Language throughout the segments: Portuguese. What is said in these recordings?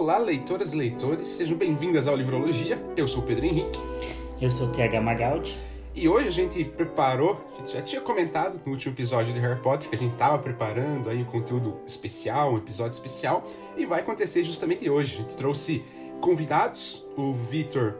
Olá, leitoras e leitores, sejam bem-vindas ao Livrologia. Eu sou o Pedro Henrique. Eu sou o TH Magaldi. E hoje a gente preparou, a gente já tinha comentado no último episódio de Harry Potter que a gente estava preparando aí um conteúdo especial, um episódio especial, e vai acontecer justamente hoje. A gente trouxe convidados, o Vitor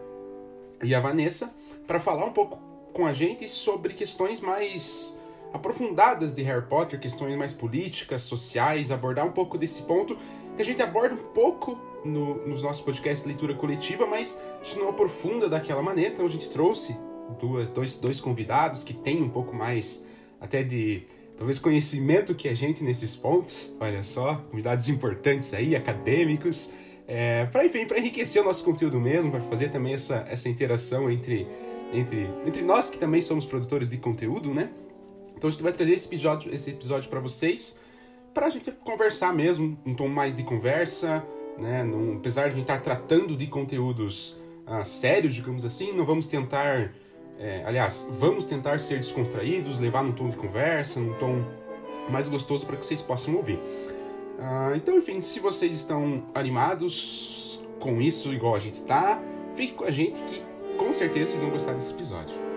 e a Vanessa, para falar um pouco com a gente sobre questões mais aprofundadas de Harry Potter, questões mais políticas, sociais, abordar um pouco desse ponto que a gente aborda um pouco no, nos nossos podcasts leitura coletiva, mas a gente não aprofunda daquela maneira, então a gente trouxe duas, dois, dois convidados que têm um pouco mais até de talvez conhecimento que a gente nesses pontos, olha só, convidados importantes aí, acadêmicos, é, para enfim, para enriquecer o nosso conteúdo mesmo, para fazer também essa, essa interação entre, entre, entre nós que também somos produtores de conteúdo, né? Então a gente vai trazer esse episódio, esse episódio para vocês, para a gente conversar mesmo, um tom mais de conversa, né? Não, apesar de a gente estar tratando de conteúdos ah, sérios, digamos assim, não vamos tentar é, aliás, vamos tentar ser descontraídos, levar num tom de conversa, num tom mais gostoso para que vocês possam ouvir. Uh, então, enfim, se vocês estão animados com isso, igual a gente está, fique com a gente que com certeza vocês vão gostar desse episódio.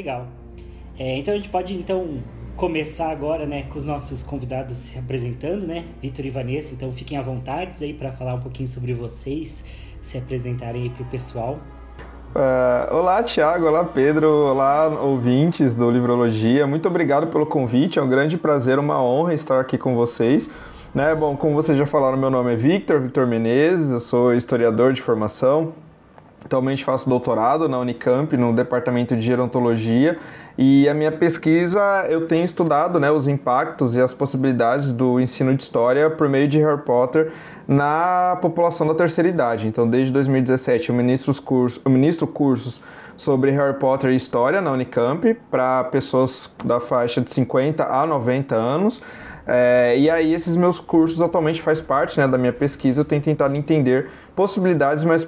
Legal. É, então a gente pode então começar agora, né, com os nossos convidados se apresentando, né, Vitor e Vanessa. Então fiquem à vontade aí para falar um pouquinho sobre vocês, se apresentarem aí para o pessoal. Uh, olá, Tiago. Olá, Pedro. Olá, ouvintes do Livrologia. Muito obrigado pelo convite. É um grande prazer, uma honra estar aqui com vocês. Né? Bom, como vocês já falaram, meu nome é Victor, Victor Menezes. Eu sou historiador de formação. Atualmente faço doutorado na Unicamp, no departamento de gerontologia, e a minha pesquisa eu tenho estudado né, os impactos e as possibilidades do ensino de história por meio de Harry Potter na população da terceira idade. Então, desde 2017, eu ministro, cursos, eu ministro cursos sobre Harry Potter e história na Unicamp para pessoas da faixa de 50 a 90 anos. É, e aí esses meus cursos atualmente faz parte né, da minha pesquisa, eu tenho tentado entender possibilidades mais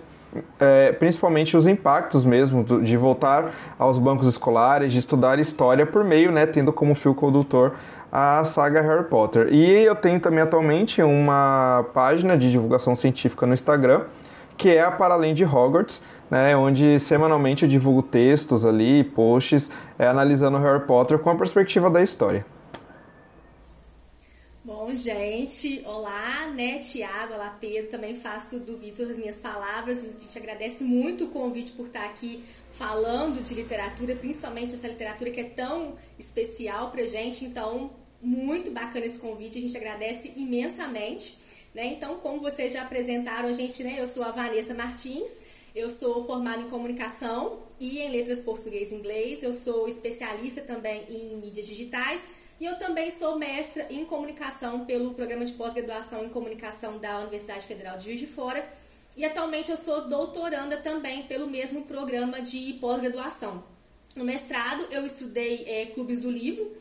é, principalmente os impactos mesmo do, de voltar aos bancos escolares, de estudar história por meio, né, tendo como fio condutor a saga Harry Potter. E eu tenho também atualmente uma página de divulgação científica no Instagram, que é a Para Além de Hogwarts, né, onde semanalmente eu divulgo textos ali, posts, é, analisando Harry Potter com a perspectiva da história. Bom, gente, olá, né, Tiago, olá, Pedro, também faço do Vitor as minhas palavras, a gente agradece muito o convite por estar aqui falando de literatura, principalmente essa literatura que é tão especial pra gente, então, muito bacana esse convite, a gente agradece imensamente, né, então, como vocês já apresentaram a gente, né, eu sou a Vanessa Martins, eu sou formada em comunicação e em letras português e inglês, eu sou especialista também em mídias digitais, e eu também sou mestra em comunicação pelo programa de pós-graduação em comunicação da Universidade Federal de Juiz de Fora. E atualmente eu sou doutoranda também pelo mesmo programa de pós-graduação. No mestrado eu estudei é, clubes do livro,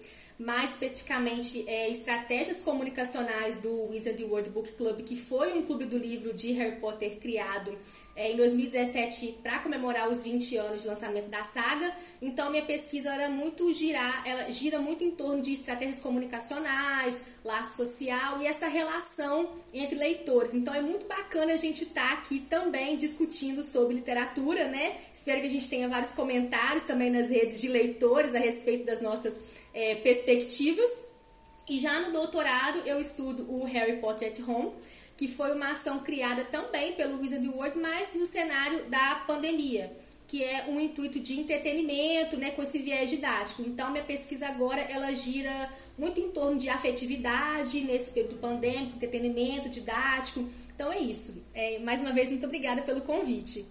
mais especificamente é, estratégias comunicacionais do Wizard World Book Club, que foi um clube do livro de Harry Potter criado é, em 2017 para comemorar os 20 anos de lançamento da saga. Então minha pesquisa era muito girar, ela gira muito em torno de estratégias comunicacionais, laço social e essa relação entre leitores. Então é muito bacana a gente estar tá aqui também discutindo sobre literatura, né? Espero que a gente tenha vários comentários também nas redes de leitores a respeito das nossas é, perspectivas. E já no doutorado eu estudo o Harry Potter at Home, que foi uma ação criada também pelo Wizard World, mas no cenário da pandemia, que é um intuito de entretenimento, né, com esse viés didático. Então minha pesquisa agora ela gira muito em torno de afetividade nesse período pandêmico, entretenimento didático. Então é isso. É, mais uma vez muito obrigada pelo convite.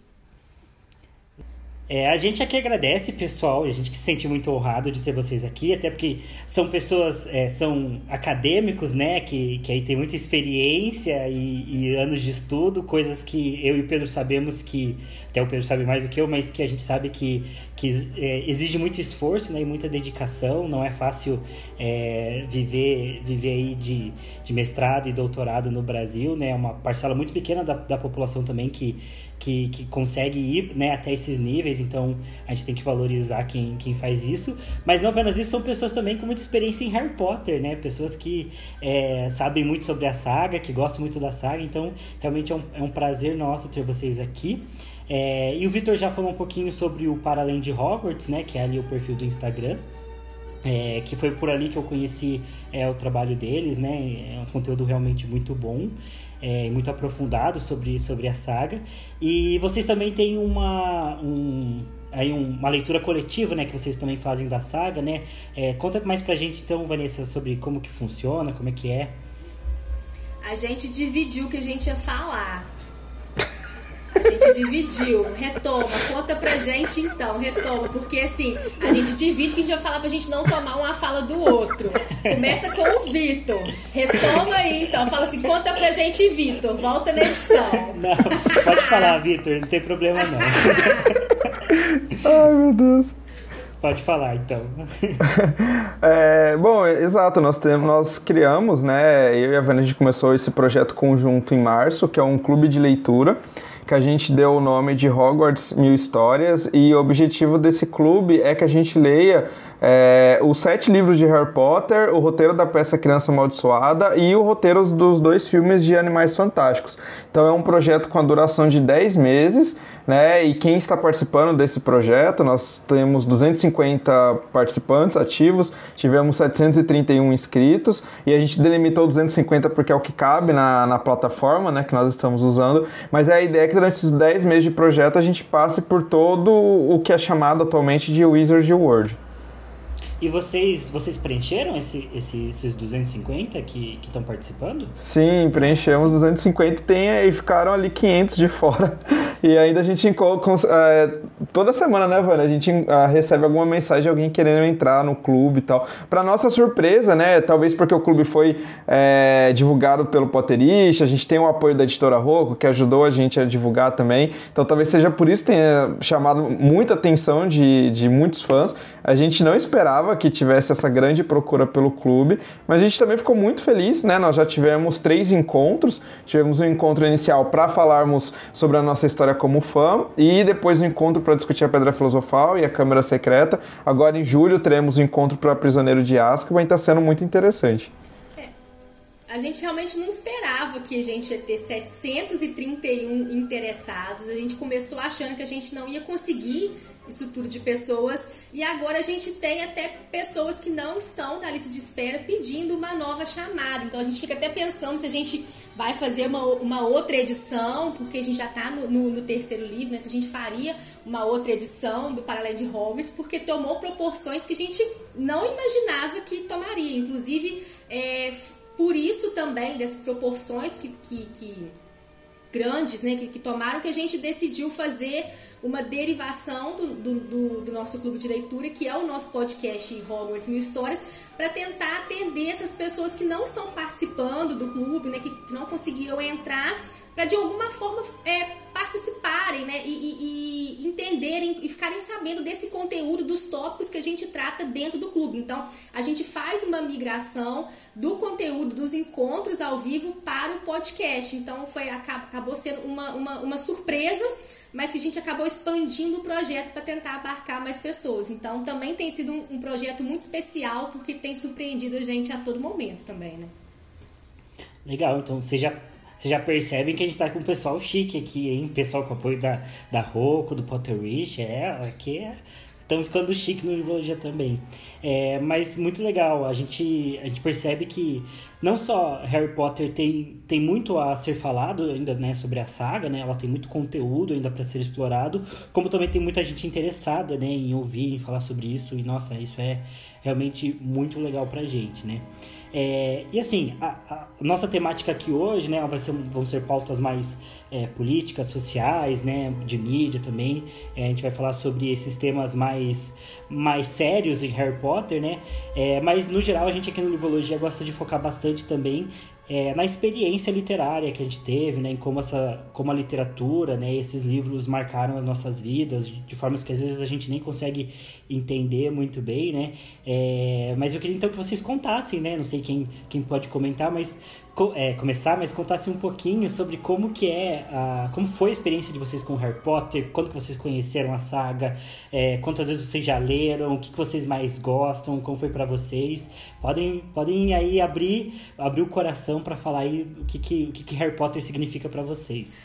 É, a gente aqui agradece, pessoal, a gente que se sente muito honrado de ter vocês aqui, até porque são pessoas, é, são acadêmicos, né, que, que aí tem muita experiência e, e, anos de estudo, coisas que eu e o Pedro sabemos que, até o Pedro sabe mais do que eu, mas que a gente sabe que, que é, exige muito esforço né, e muita dedicação, não é fácil é, viver, viver aí de, de mestrado e doutorado no Brasil, né, é uma parcela muito pequena da, da população também que que, que consegue ir né, até esses níveis, então a gente tem que valorizar quem, quem faz isso. Mas não apenas isso, são pessoas também com muita experiência em Harry Potter, né? Pessoas que é, sabem muito sobre a saga, que gostam muito da saga, então realmente é um, é um prazer nosso ter vocês aqui. É, e o Victor já falou um pouquinho sobre o Para Além de Hogwarts, né? Que é ali o perfil do Instagram. É, que foi por ali que eu conheci é, o trabalho deles, né? É um conteúdo realmente muito bom é, muito aprofundado sobre, sobre a saga. E vocês também têm uma, um, aí um, uma leitura coletiva, né, que vocês também fazem da saga, né? É, conta mais pra gente então, Vanessa, sobre como que funciona, como é que é. A gente dividiu o que a gente ia falar. A gente dividiu. Retoma. Conta pra gente então. Retoma. Porque assim, a gente divide que a gente vai falar pra gente não tomar uma fala do outro. Começa com o Vitor. Retoma aí então. Fala assim, conta pra gente, Vitor. Volta na edição. Não, pode falar, Vitor. Não tem problema não. Ai, meu Deus. Pode falar, então. é, bom, exato, nós, temos, nós criamos, né, eu e a Vânia, a gente começou esse projeto conjunto em março, que é um clube de leitura, que a gente deu o nome de Hogwarts Mil Histórias, e o objetivo desse clube é que a gente leia é, os sete livros de Harry Potter, o roteiro da peça Criança Amaldiçoada e o roteiro dos dois filmes de Animais Fantásticos. Então é um projeto com a duração de 10 meses, né? E quem está participando desse projeto, nós temos 250 participantes ativos, tivemos 731 inscritos e a gente delimitou 250 porque é o que cabe na, na plataforma, né? Que nós estamos usando. Mas a ideia é que durante esses 10 meses de projeto a gente passe por todo o que é chamado atualmente de Wizard World. E vocês, vocês preencheram esse, esse, esses 250 que estão participando? Sim, preenchemos 250 tem, e ficaram ali 500 de fora. E ainda a gente é, toda semana, né, Vânia? A gente uh, recebe alguma mensagem de alguém querendo entrar no clube e tal. Para nossa surpresa, né? Talvez porque o clube foi é, divulgado pelo Potterist, a gente tem o apoio da editora Rocco, que ajudou a gente a divulgar também. Então talvez seja por isso que tenha chamado muita atenção de, de muitos fãs. A gente não esperava que tivesse essa grande procura pelo clube, mas a gente também ficou muito feliz, né? Nós já tivemos três encontros. Tivemos um encontro inicial para falarmos sobre a nossa história como fã e depois um encontro para discutir a Pedra Filosofal e a Câmara Secreta. Agora em julho teremos um encontro para Prisioneiro de Azkaban e está sendo muito interessante. É, a gente realmente não esperava que a gente ia ter 731 interessados. A gente começou achando que a gente não ia conseguir estrutura de pessoas e agora a gente tem até pessoas que não estão na lista de espera pedindo uma nova chamada. Então a gente fica até pensando se a gente vai fazer uma, uma outra edição, porque a gente já está no, no, no, terceiro livro, né? se a gente faria uma outra edição do Paralelo de Hogwarts, porque tomou proporções que a gente não imaginava que tomaria. Inclusive, é, por isso também, dessas proporções que, que, que grandes né, que, que tomaram, que a gente decidiu fazer uma derivação do, do, do, do, nosso clube de leitura, que é o nosso podcast Hogwarts Mil Histórias, para tentar atender essas pessoas que não estão participando do clube, né, que, que não conseguiram entrar, para de alguma forma é, participarem né, e, e, e, entenderem e ficarem sabendo desse conteúdo, dos tópicos que a gente trata dentro do clube. Então, a gente faz uma migração do conteúdo dos encontros ao vivo para o podcast. Então, foi acabou sendo uma, uma, uma surpresa mas que a gente acabou expandindo o projeto para tentar abarcar mais pessoas. Então também tem sido um, um, projeto muito especial porque tem surpreendido a gente a todo momento também, né? Legal, então você já, você já percebem que a gente está com um pessoal chique aqui, hein? Pessoal com apoio da, da Roku, do Potterish, é, aqui é estão ficando chique no Livologia também. É, mas muito legal, a gente, a gente percebe que não só Harry Potter tem, tem muito a ser falado ainda né, sobre a saga, né, ela tem muito conteúdo ainda para ser explorado, como também tem muita gente interessada né, em ouvir, em falar sobre isso, e nossa, isso é realmente muito legal pra gente, né. É, e assim, a, a, nossa temática aqui hoje, né, vai ser, vão ser pautas mais é, políticas, sociais, né, de mídia também. É, a gente vai falar sobre esses temas mais, mais sérios em Harry Potter, né? É, mas no geral a gente aqui no Livologia gosta de focar bastante também é, na experiência literária que a gente teve, né, em como, essa, como a literatura, né, esses livros marcaram as nossas vidas, de, formas que às vezes a gente nem consegue entender muito bem, né, é, mas eu queria então que vocês contassem, né, não sei quem, quem pode comentar, mas é, começar, mas contasse um pouquinho sobre como que é, a, como foi a experiência de vocês com Harry Potter, quando que vocês conheceram a saga, é, quantas vezes vocês já leram, o que, que vocês mais gostam, como foi para vocês. Podem, podem aí abrir, abrir o coração para falar aí o que, que, o que, que Harry Potter significa para vocês.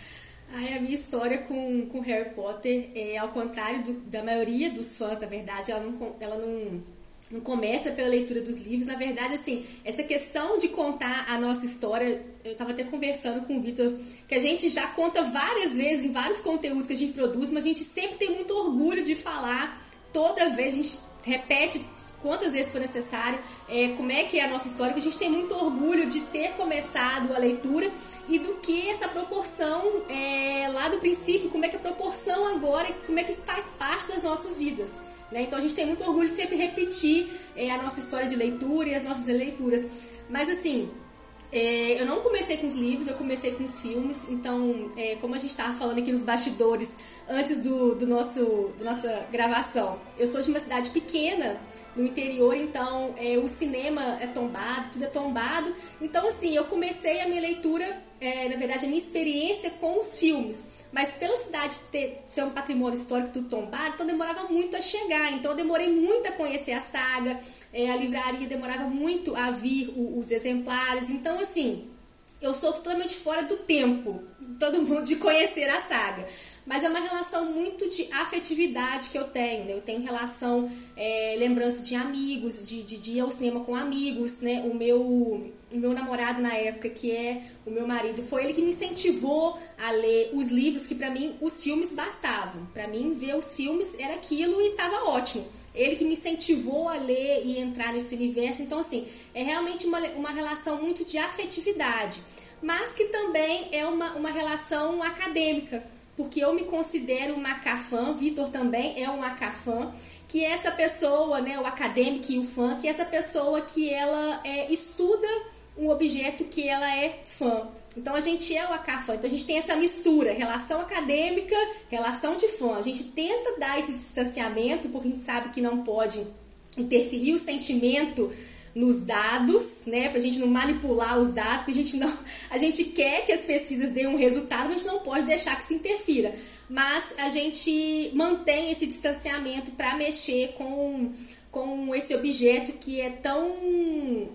Ai, a minha história com, com Harry Potter é ao contrário do, da maioria dos fãs, na verdade, ela não, ela não não começa pela leitura dos livros. Na verdade, assim, essa questão de contar a nossa história, eu estava até conversando com o Vitor, que a gente já conta várias vezes em vários conteúdos que a gente produz, mas a gente sempre tem muito orgulho de falar. Toda vez a gente repete quantas vezes for necessário, é, como é que é a nossa história, que a gente tem muito orgulho de ter começado a leitura e do que essa proporção é, lá do princípio, como é que a proporção agora, como é que faz parte das nossas vidas. Né? Então a gente tem muito orgulho de sempre repetir é, a nossa história de leitura e as nossas leituras. Mas assim, é, eu não comecei com os livros, eu comecei com os filmes. Então, é, como a gente estava falando aqui nos bastidores antes do, do nosso da nossa gravação, eu sou de uma cidade pequena no interior, então é, o cinema é tombado, tudo é tombado. Então, assim, eu comecei a minha leitura, na verdade, a minha experiência com os filmes. Mas pela cidade ter, ser um patrimônio histórico do tombado, então demorava muito a chegar. Então eu demorei muito a conhecer a saga, é, a livraria demorava muito a vir o, os exemplares. Então, assim, eu sou totalmente fora do tempo, todo mundo, de conhecer a saga mas é uma relação muito de afetividade que eu tenho, né? Eu tenho relação, é, lembrança de amigos, de, de, de, ir ao cinema com amigos, né? O meu, meu namorado na época, que é o meu marido, foi ele que me incentivou a ler os livros, que para mim os filmes bastavam. Para mim, ver os filmes era aquilo e tava ótimo. Ele que me incentivou a ler e entrar nesse universo. Então, assim, é realmente uma, uma relação muito de afetividade, mas que também é uma, uma relação acadêmica porque eu me considero uma cafã, Vitor também é um acafã, que essa pessoa, né, o acadêmico e o fã, que essa pessoa que ela é, estuda um objeto que ela é fã. Então a gente é o acafã, então a gente tem essa mistura, relação acadêmica, relação de fã. A gente tenta dar esse distanciamento, porque a gente sabe que não pode interferir o sentimento nos dados, né, para a gente não manipular os dados, porque a gente não, a gente quer que as pesquisas deem um resultado, mas a gente não pode deixar que isso interfira. Mas a gente mantém esse distanciamento para mexer com com esse objeto que é tão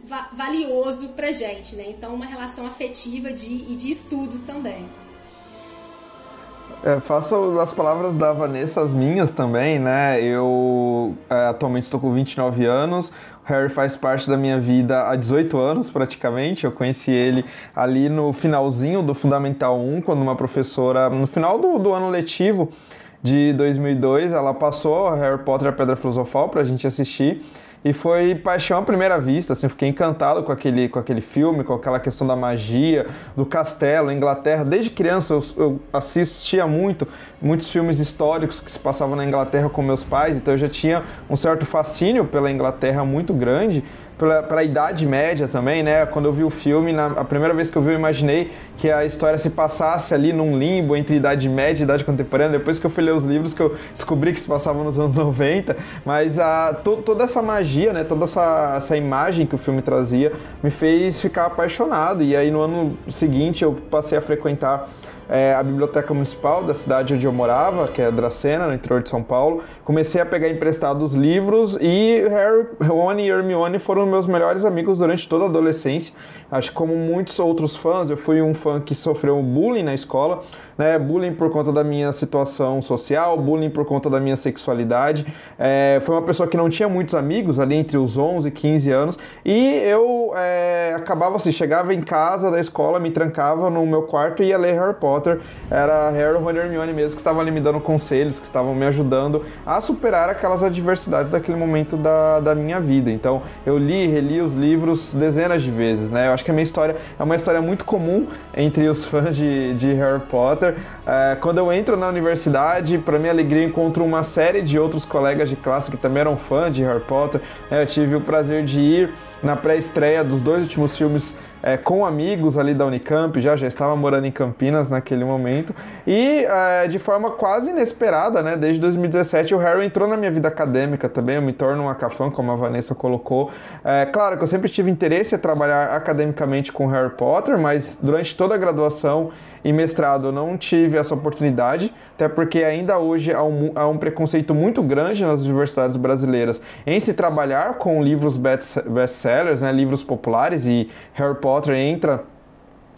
va valioso para gente, né? Então, uma relação afetiva de, e de estudos também. É, faço das palavras da Vanessa as minhas também, né? Eu é, atualmente estou com 29 anos, Harry faz parte da minha vida há 18 anos, praticamente. Eu conheci ele ali no finalzinho do Fundamental 1, quando uma professora, no final do, do ano letivo de 2002, ela passou Harry Potter a Pedra Filosofal para a gente assistir. E foi paixão à primeira vista, assim, fiquei encantado com aquele, com aquele filme, com aquela questão da magia, do castelo, Inglaterra. Desde criança eu, eu assistia muito, muitos filmes históricos que se passavam na Inglaterra com meus pais, então eu já tinha um certo fascínio pela Inglaterra muito grande pela, pela Idade Média também, né? Quando eu vi o filme, na, a primeira vez que eu vi, eu imaginei que a história se passasse ali num limbo entre Idade Média e Idade Contemporânea. Depois que eu fui ler os livros, que eu descobri que se passava nos anos 90. Mas a, to, toda essa magia, né? Toda essa, essa imagem que o filme trazia me fez ficar apaixonado. E aí no ano seguinte eu passei a frequentar é, a biblioteca municipal da cidade onde eu morava, que é Dracena, no interior de São Paulo. Comecei a pegar emprestados livros e Harry, Rony e Hermione foram meus melhores amigos durante toda a adolescência. Acho que como muitos outros fãs, eu fui um fã que sofreu bullying na escola, né? Bullying por conta da minha situação social, bullying por conta da minha sexualidade. É, foi uma pessoa que não tinha muitos amigos ali entre os 11 e 15 anos e eu é, acabava assim, chegava em casa da escola, me trancava no meu quarto e ia ler Harry Potter. Era Harry, Ron e Hermione mesmo que estavam ali me dando conselhos, que estavam me ajudando a superar aquelas adversidades daquele momento da, da minha vida. Então eu li, reli os livros dezenas de vezes, né? Eu acho que a minha história é uma história muito comum entre os fãs de, de Harry Potter. É, quando eu entro na universidade, para minha alegria, encontro uma série de outros colegas de classe que também eram fãs de Harry Potter. Eu tive o prazer de ir na pré-estreia dos dois últimos filmes é, com amigos ali da Unicamp, já já estava morando em Campinas naquele momento e é, de forma quase inesperada, né? Desde 2017 o Harry entrou na minha vida acadêmica também, eu me torno um acafã, como a Vanessa colocou. É, claro que eu sempre tive interesse em trabalhar academicamente com Harry Potter, mas durante toda a graduação e mestrado eu não tive essa oportunidade, até porque ainda hoje há um, há um preconceito muito grande nas universidades brasileiras em se trabalhar com livros best-sellers, né, livros populares, e Harry Potter entra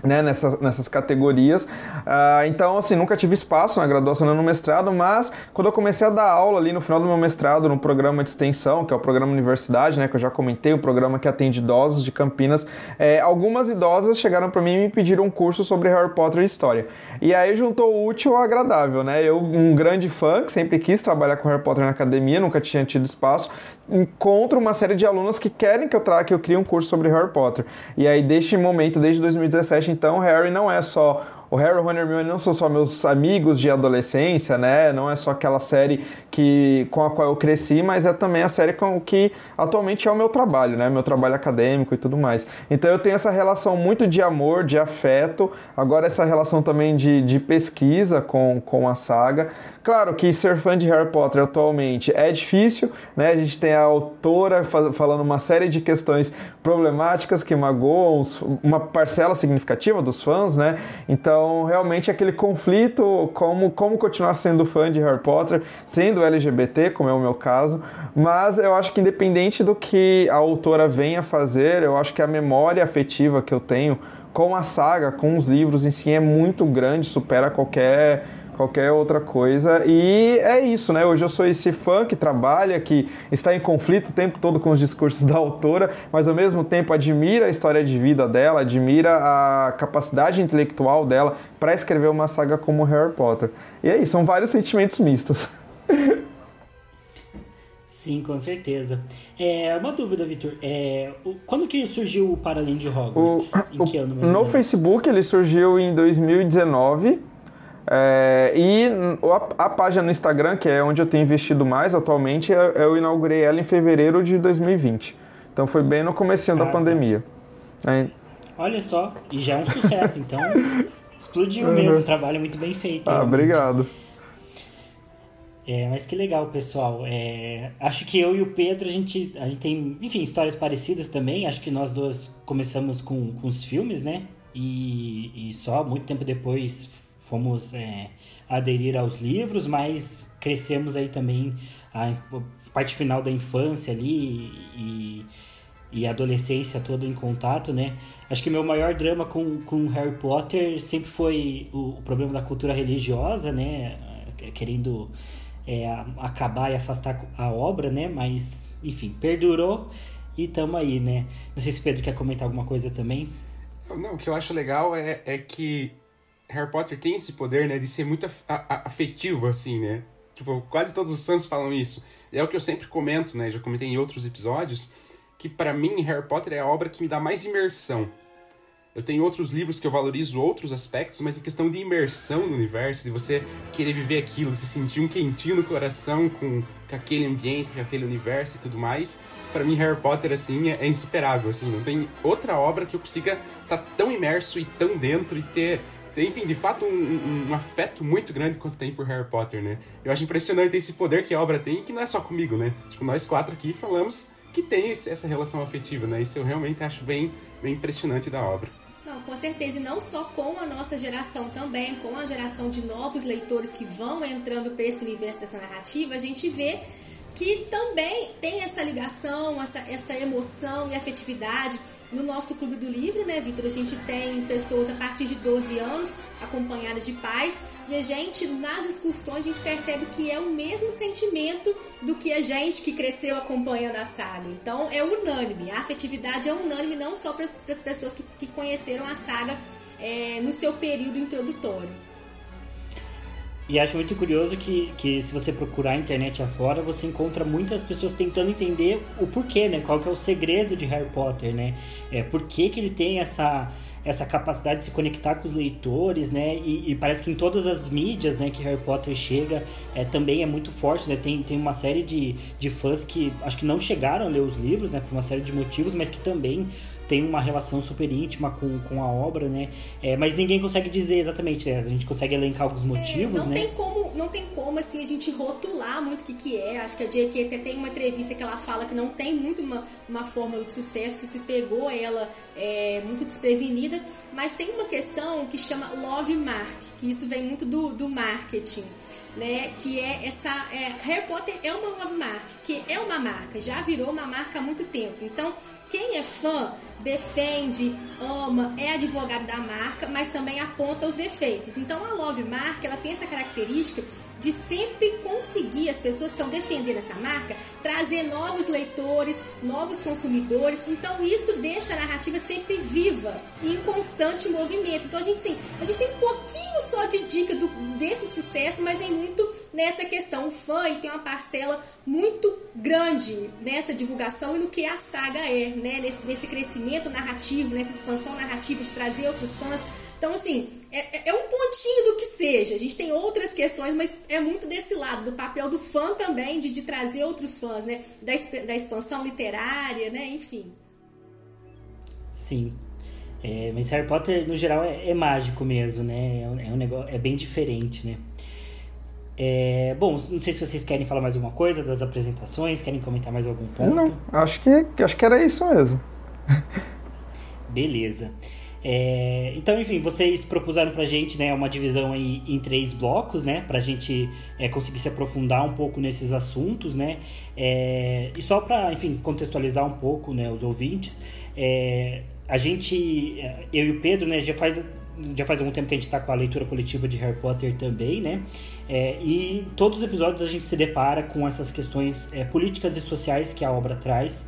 né, nessas, nessas categorias. Uh, então, assim, nunca tive espaço na graduação nem no mestrado, mas quando eu comecei a dar aula ali no final do meu mestrado, no programa de extensão, que é o programa Universidade, né, que eu já comentei, o programa que atende idosos de Campinas, é, algumas idosas chegaram para mim e me pediram um curso sobre Harry Potter e História. E aí juntou o útil ao agradável, né? Eu, um grande fã, que sempre quis trabalhar com Harry Potter na academia, nunca tinha tido espaço, encontro uma série de alunas que querem que eu traga, que eu crie um curso sobre Harry Potter. E aí, desde momento, desde 2017, então, Harry não é só o Harry, Ron e Hermione não são só meus amigos de adolescência, né? Não é só aquela série que, com a qual eu cresci, mas é também a série com que atualmente é o meu trabalho, né? Meu trabalho acadêmico e tudo mais. Então eu tenho essa relação muito de amor, de afeto, agora essa relação também de, de pesquisa com, com a saga. Claro que ser fã de Harry Potter atualmente é difícil, né? A gente tem a autora falando uma série de questões problemáticas que magoam uma parcela significativa dos fãs, né? Então, realmente aquele conflito como como continuar sendo fã de Harry Potter, sendo LGBT, como é o meu caso, mas eu acho que independente do que a autora venha fazer, eu acho que a memória afetiva que eu tenho com a saga, com os livros em si é muito grande, supera qualquer qualquer outra coisa. E é isso, né? Hoje eu sou esse fã que trabalha, que está em conflito o tempo todo com os discursos da autora, mas ao mesmo tempo admira a história de vida dela, admira a capacidade intelectual dela para escrever uma saga como Harry Potter. E aí, são vários sentimentos mistos. Sim, com certeza. É, uma dúvida, Vitor. É, quando que surgiu o Paralém de Hogwarts? O, em que ano? No Facebook ele surgiu em 2019 é, e a, a, página no Instagram, que é onde eu tenho investido mais atualmente, eu, eu inaugurei ela em fevereiro de 2020. Então foi bem no comecinho ah, da tá. pandemia. É. Olha só, e já é um sucesso, então explodiu uhum. mesmo, trabalho muito bem feito. Ah, obrigado. É, mas que legal, pessoal. É, acho que eu e o Pedro, a gente, a gente tem, enfim, histórias parecidas também. Acho que nós dois começamos com, com os filmes, né? E, e só muito tempo depois fomos é, aderir aos livros, mas crescemos aí também a parte final da infância ali e, e adolescência toda em contato, né? Acho que meu maior drama com, com Harry Potter sempre foi o, o problema da cultura religiosa, né? Querendo é, acabar e afastar a obra, né? Mas, enfim, perdurou e tamo aí, né? Não sei se o Pedro quer comentar alguma coisa também. Não, o que eu acho legal é, é que Harry Potter tem esse poder, né, de ser muito afetivo, assim, né? Tipo, quase todos os fãs falam isso. É o que eu sempre comento, né? Já comentei em outros episódios, que para mim Harry Potter é a obra que me dá mais imersão. Eu tenho outros livros que eu valorizo outros aspectos, mas em questão de imersão no universo, de você querer viver aquilo, você sentir um quentinho no coração com, com aquele ambiente, com aquele universo e tudo mais, para mim Harry Potter assim é, é, insuperável, assim, não tem outra obra que eu consiga estar tá tão imerso e tão dentro e ter enfim, de fato, um, um, um, afeto muito grande quanto tem por Harry Potter, né? Eu acho impressionante esse poder que a obra tem e que não é só comigo, né? Tipo, nós quatro aqui falamos que tem esse, essa relação afetiva, né? Isso eu realmente acho bem, bem impressionante da obra. Não, com certeza, e não só com a nossa geração também, com a geração de novos leitores que vão entrando para esse universo dessa narrativa, a gente vê que também tem essa ligação, essa, essa emoção e afetividade no nosso clube do livro, né, Vitor? A gente tem pessoas a partir de 12 anos acompanhadas de pais e a gente, nas discussões, a gente percebe que é o mesmo sentimento do que a gente que cresceu acompanhando a saga. Então é unânime, a afetividade é unânime não só para as pessoas que, que, conheceram a saga é, no seu período introdutório. E acho muito curioso que, que se você procurar a internet afora, você encontra muitas pessoas tentando entender o porquê, né? Qual que é o segredo de Harry Potter, né? É, por que, que ele tem essa, essa capacidade de se conectar com os leitores, né? E, e, parece que em todas as mídias, né, que Harry Potter chega, é, também é muito forte, né? Tem, tem uma série de, de fãs que acho que não chegaram a ler os livros, né, por uma série de motivos, mas que também tem uma relação super íntima com, com a obra, né? É, mas ninguém consegue dizer exatamente, né? A gente consegue elencar alguns motivos, é, não né? Tem como, não tem como, assim, a gente rotular muito o que, que é. Acho que a J.K. até tem uma entrevista que ela fala que não tem muito uma, uma fórmula de sucesso, que se pegou ela é, muito desprevenida. Mas tem uma questão que chama Love Mark, que isso vem muito do, do marketing. Né, que é essa é, Harry Potter é uma love mark, que é uma marca, já virou uma marca há muito tempo. Então, quem é fã defende, ama, é advogado da marca, mas também aponta os defeitos. Então a Love Mark, ela tem essa característica de sempre conseguir, as pessoas que estão defendendo essa marca, trazer novos leitores, novos consumidores. Então isso deixa a narrativa sempre viva e em constante movimento. Então a gente sim, a gente tem um pouquinho só de dica do, desse sucesso, mas vem muito nessa questão. O fã ele tem uma parcela muito grande nessa divulgação e no que a saga é, né? Nesse, nesse crescimento narrativo, nessa expansão narrativa de trazer outros fãs. Então, assim, é, é, um pontinho do que seja. A gente tem outras questões, mas é muito desse lado, do papel do fã também, de, de trazer outros fãs, né? Da, da expansão literária, né? Enfim. Sim. É, mas Harry Potter, no geral, é, é mágico mesmo, né? É um, é um, negócio, é bem diferente, né? É, bom, não sei se vocês querem falar mais alguma coisa das apresentações, querem comentar mais algum ponto? Não, acho que, acho que era isso mesmo. Beleza. É, então, enfim, vocês propuseram pra gente né, uma divisão aí em três blocos, né? Pra gente é, conseguir se aprofundar um pouco nesses assuntos, né? É, e só pra, enfim, contextualizar um pouco né, os ouvintes, é, a gente, é, eu e o Pedro, né, já faz já faz algum tempo que a gente está com a leitura coletiva de Harry Potter também, né? É, e todos os episódios a gente se depara com essas questões é, políticas e sociais que a obra traz.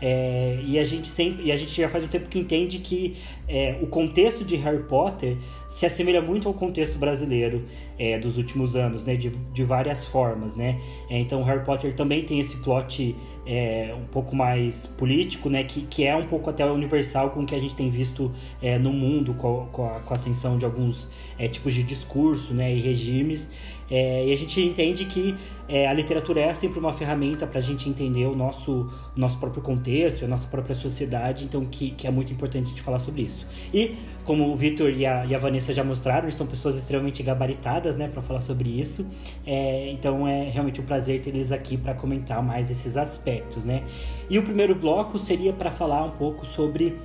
É, e a gente sempre e a gente já faz um tempo que entende que é, o contexto de Harry Potter se assemelha muito ao contexto brasileiro é, dos últimos anos, né, de, de várias formas, né. É, então Harry Potter também tem esse plot é, um pouco mais político, né, que, que é um pouco até universal com o que a gente tem visto é, no mundo com, a, com a ascensão de alguns tipos de discurso, né, e regimes. É, e a gente entende que é, a literatura é sempre uma ferramenta para a gente entender o nosso, o nosso próprio contexto, a nossa própria sociedade, então que, que é muito importante a gente falar sobre isso. E, como o Vitor e a, e a Vanessa já mostraram, eles são pessoas extremamente gabaritadas né, para falar sobre isso, é, então é realmente um prazer ter eles aqui para comentar mais esses aspectos. Né? E o primeiro bloco seria para falar um pouco sobre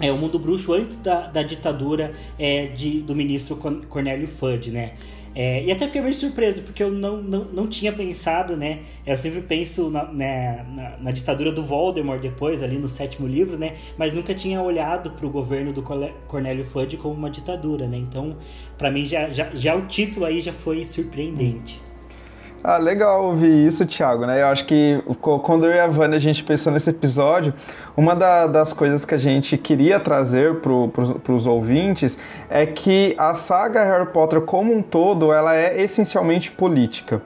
é, o mundo bruxo antes da, da ditadura é, de, do ministro Cornélio Fudge, né? É, e até fiquei meio surpreso, porque eu não, não, não tinha pensado, né? Eu sempre penso na, né, na, na, ditadura do Voldemort depois, ali no sétimo livro, né? Mas nunca tinha olhado para o governo do Cornélio Fudge como uma ditadura, né? Então, para mim, já, já, já o título aí já foi surpreendente. Ah, legal ouvir isso, Thiago, né? Eu acho que quando eu e a Vânia a gente pensou nesse episódio, uma da, das coisas que a gente queria trazer para os ouvintes é que a saga Harry Potter como um todo, ela é essencialmente política.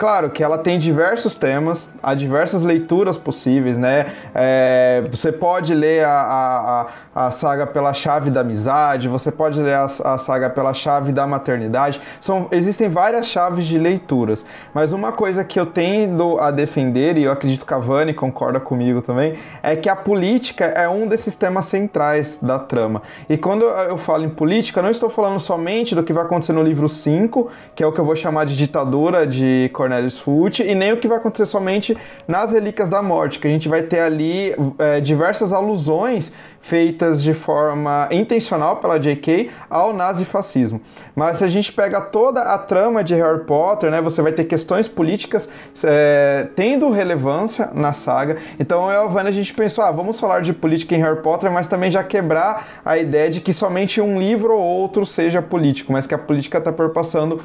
Claro que ela tem diversos temas, há diversas leituras possíveis, né? É, você pode ler a, a, a, saga pela chave da amizade, você pode ler a, a, saga pela chave da maternidade. São, existem várias chaves de leituras, mas uma coisa que eu tendo a defender, e eu acredito que a Vani concorda comigo também, é que a política é um desses temas centrais da trama. E quando eu falo em política, não estou falando somente do que vai acontecer no livro 5, que é o que eu vou chamar de ditadura de Cornélio Cornelius e nem o que vai acontecer somente nas Relíquias da Morte, que a gente vai ter ali é, diversas alusões feitas de forma intencional pela J.K. ao nazifascismo. Mas se a gente pega toda a trama de Harry Potter, né, você vai ter questões políticas é, tendo relevância na saga. Então eu e a Vânia, a gente pensou, ah, vamos falar de política em Harry Potter, mas também já quebrar a ideia de que somente um livro ou outro seja político, mas que a política está perpassando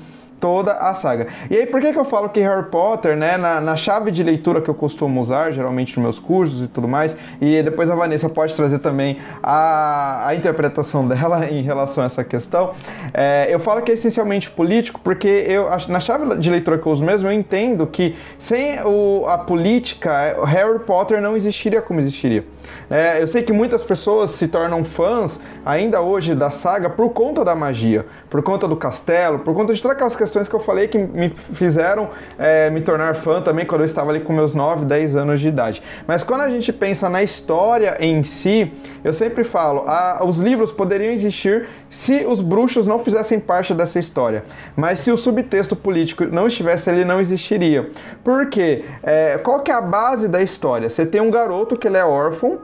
toda a saga. E aí, por que, que eu falo que Harry Potter, né, na, na, chave de leitura que eu costumo usar, geralmente nos meus cursos e tudo mais, e depois a Vanessa pode trazer também a, a interpretação dela em relação a essa questão, é, eu falo que é essencialmente político, porque eu, na chave de leitura que eu uso mesmo, eu entendo que sem o, a política, Harry Potter não existiria como existiria. É, eu sei que muitas pessoas se tornam fãs ainda hoje da saga por conta da magia, por conta do castelo, por conta de todas aquelas questões que eu falei que me fizeram é, me tornar fã também quando eu estava ali com meus 9, 10 anos de idade. Mas quando a gente pensa na história em si, eu sempre falo, a, os livros poderiam existir se os bruxos não fizessem parte dessa história. Mas se o subtexto político não estivesse, ele não existiria. Por quê? É, qual que é a base da história? Você tem um garoto que ele é órfão,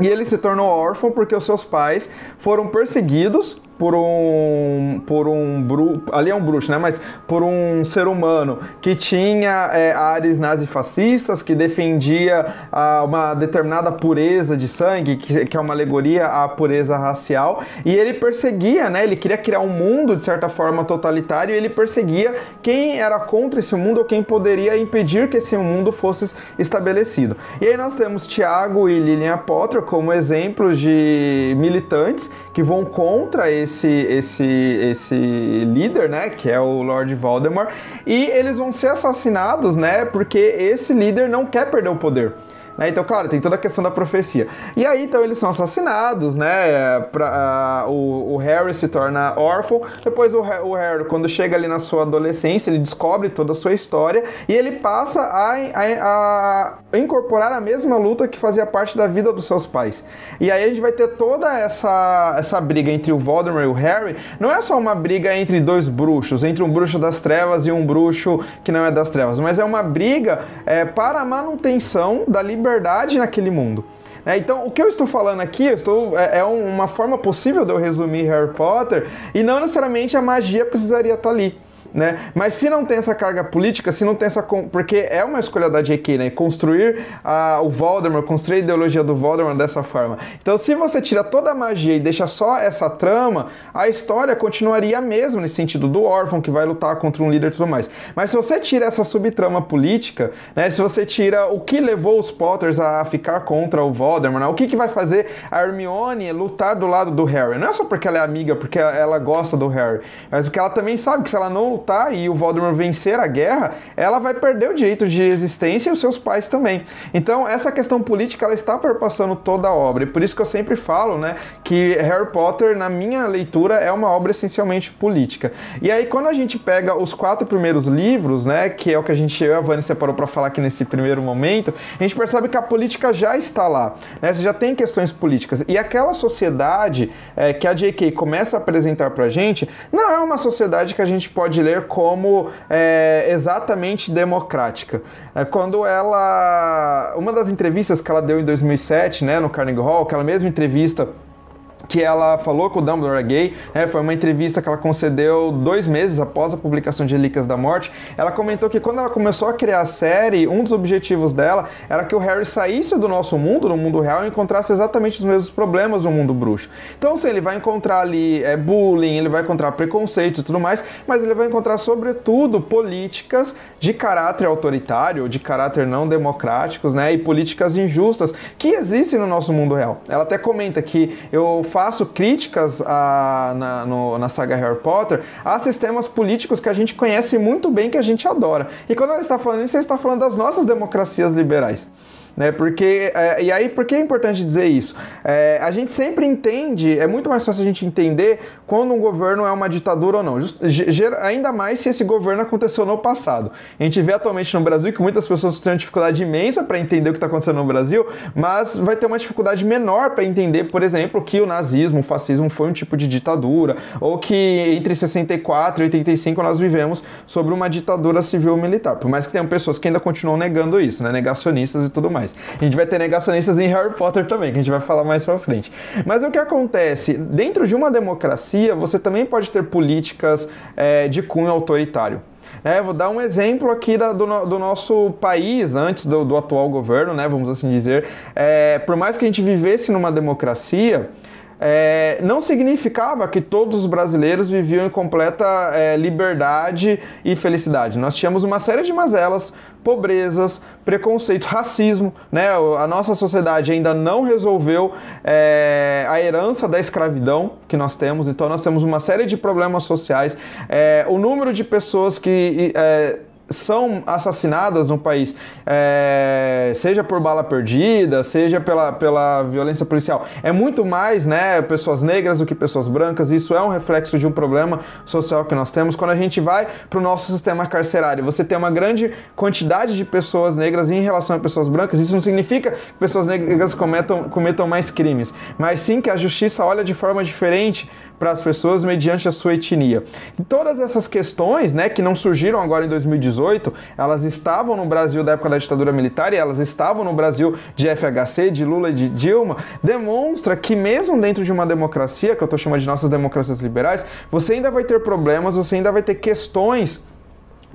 e ele se tornou órfão porque os seus pais foram perseguidos por um por um bru, ali é um bruxo, né? Mas por um ser humano que tinha é, ares nazifascistas, que defendia ah, uma determinada pureza de sangue, que, que, é uma alegoria à pureza racial, e ele perseguia, né? Ele queria criar um mundo de certa forma totalitário, e ele perseguia quem era contra esse mundo ou quem poderia impedir que esse mundo fosse estabelecido. E aí nós temos Tiago e Lilian Potter como exemplos de militantes que vão contra esse esse, esse, esse líder, né, que é o Lord Voldemort, e eles vão ser assassinados, né, porque esse líder não quer perder o poder. Né? Então, claro, tem toda a questão da profecia. E aí, então, eles são assassinados, né? Pra, uh, o, o, Harry se torna órfão. Depois, o, o, Harry, quando chega ali na sua adolescência, ele descobre toda a sua história e ele passa a, a, a incorporar a mesma luta que fazia parte da vida dos seus pais. E aí, a gente vai ter toda essa, essa briga entre o Voldemort e o Harry. Não é só uma briga entre dois bruxos, entre um bruxo das trevas e um bruxo que não é das trevas, mas é uma briga é, para a manutenção da liberdade liberdade naquele mundo. É, então, o que eu estou falando aqui estou, é, é, uma forma possível de eu resumir Harry Potter e não necessariamente a magia precisaria estar ali né? Mas se não tem essa carga política, se não tem essa. Porque é uma escolha da J.K., né? Construir a, o Voldemort, construir a ideologia do Voldemort dessa forma. Então, se você tira toda a magia e deixa só essa trama, a história continuaria a mesma nesse sentido do órfão que vai lutar contra um líder e tudo mais. Mas se você tira essa subtrama política, né? Se você tira o que levou os Potters a ficar contra o Voldemort, né? o que, que vai fazer a Hermione lutar do lado do Harry? Não é só porque ela é amiga, porque ela gosta do Harry, mas porque ela também sabe que se ela não lutar e o Voldemort vencer a guerra, ela vai perder o direito de existência e os seus pais também. Então, essa questão política ela está perpassando toda a obra. E por isso que eu sempre falo, né, que Harry Potter, na minha leitura, é uma obra essencialmente política. E aí, quando a gente pega os quatro primeiros livros, né, que é o que a gente, eu e a Vânia separou para falar aqui nesse primeiro momento, a gente percebe que a política já está lá, né? Você já tem questões políticas. E aquela sociedade é, que a J.K. começa a apresentar pra gente, não é uma sociedade que a gente pode ler como é, exatamente democrática. É, quando ela. Uma das entrevistas que ela deu em 2007, né, no Carnegie Hall, aquela mesma entrevista que ela falou que o Dumbledore é gay, né? foi uma entrevista que ela concedeu dois meses após a publicação de Relíquias da Morte. Ela comentou que quando ela começou a criar a série, um dos objetivos dela era que o Harry saísse do nosso mundo, do mundo real, e encontrasse exatamente os mesmos problemas no mundo bruxo. Então, sim, ele vai encontrar ali é, bullying, ele vai encontrar preconceito e tudo mais, mas ele vai encontrar, sobretudo, políticas de caráter autoritário, de caráter não democráticos, né? E políticas injustas que existem no nosso mundo real. Ela até comenta que eu faço críticas a, na, no, na saga Harry Potter a sistemas políticos que a gente conhece muito bem, que a gente adora. E quando ela está falando isso, ela está falando das nossas democracias liberais né? Porque é, e aí por que é importante dizer isso? É, a gente sempre entende, é muito mais fácil a gente entender quando um governo é uma ditadura ou não. Just, ainda mais se esse governo aconteceu no passado. A gente vê atualmente no Brasil que muitas pessoas têm uma dificuldade imensa para entender o que está acontecendo no Brasil, mas vai ter uma dificuldade menor para entender, por exemplo, que o nazismo, o fascismo foi um tipo de ditadura, ou que entre 64 e 85 nós vivemos sobre uma ditadura civil militar. Por mais que tenham pessoas que ainda continuam negando isso, né? negacionistas e tudo mais. Mais. A gente vai ter negacionistas em Harry Potter também, que a gente vai falar mais pra frente. Mas o que acontece? Dentro de uma democracia, você também pode ter políticas é, de cunho autoritário. É, vou dar um exemplo aqui da, do, do, nosso país, antes do, do, atual governo, né, vamos assim dizer. É, por mais que a gente vivesse numa democracia, é, não significava que todos os brasileiros viviam em completa é, liberdade e felicidade. Nós tínhamos uma série de mazelas, pobrezas, preconceito, racismo. Né? A nossa sociedade ainda não resolveu é, a herança da escravidão que nós temos, então nós temos uma série de problemas sociais. É, o número de pessoas que é, são assassinadas no país, é, seja por bala perdida, seja pela, pela violência policial, é muito mais né, pessoas negras do que pessoas brancas. Isso é um reflexo de um problema social que nós temos. Quando a gente vai para o nosso sistema carcerário, você tem uma grande quantidade de pessoas negras em relação a pessoas brancas. Isso não significa que pessoas negras cometam, cometam mais crimes, mas sim que a justiça olha de forma diferente para as pessoas mediante a sua etnia. E todas essas questões, né, que não surgiram agora em 2018, elas estavam no Brasil da época da ditadura militar e elas estavam no Brasil de FHC, de Lula e de Dilma, demonstra que mesmo dentro de uma democracia, que eu estou chamando de nossas democracias liberais, você ainda vai ter problemas, você ainda vai ter questões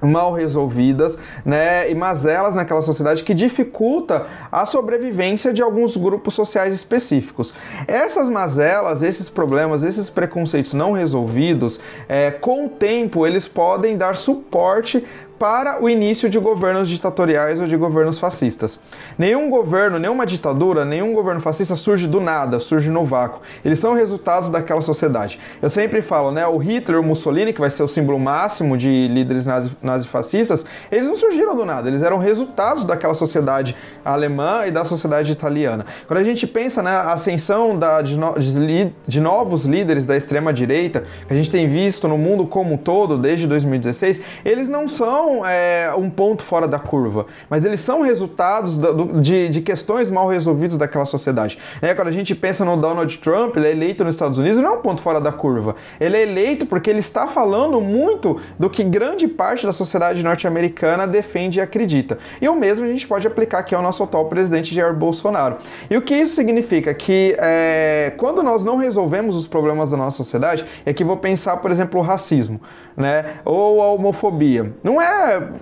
mal resolvidas, né, e mazelas naquela sociedade que dificulta a sobrevivência de alguns grupos sociais específicos. Essas mazelas, esses problemas, esses preconceitos não resolvidos, é, com o tempo eles podem dar suporte para o início de governos ditatoriais ou de governos fascistas. Nenhum governo, nenhuma ditadura, nenhum governo fascista surge do nada, surge no vácuo. Eles são resultados daquela sociedade. Eu sempre falo, né, o Hitler, o Mussolini, que vai ser o símbolo máximo de líderes nazifascistas, eles não surgiram do nada, eles eram resultados daquela sociedade alemã e da sociedade italiana. Quando a gente pensa na né, ascensão da, de, no, de, de novos líderes da extrema direita, que a gente tem visto no mundo como um todo desde 2016, eles não são são é, um ponto fora da curva, mas eles são resultados do, de, de, questões mal resolvidas daquela sociedade. É, quando a gente pensa no Donald Trump, ele é eleito nos Estados Unidos, não é um ponto fora da curva. Ele é eleito porque ele está falando muito do que grande parte da sociedade norte-americana defende e acredita. E o mesmo a gente pode aplicar aqui ao nosso atual presidente Jair Bolsonaro. E o que isso significa? Que é, quando nós não resolvemos os problemas da nossa sociedade, é que vou pensar, por exemplo, o racismo, né? Ou a homofobia. Não é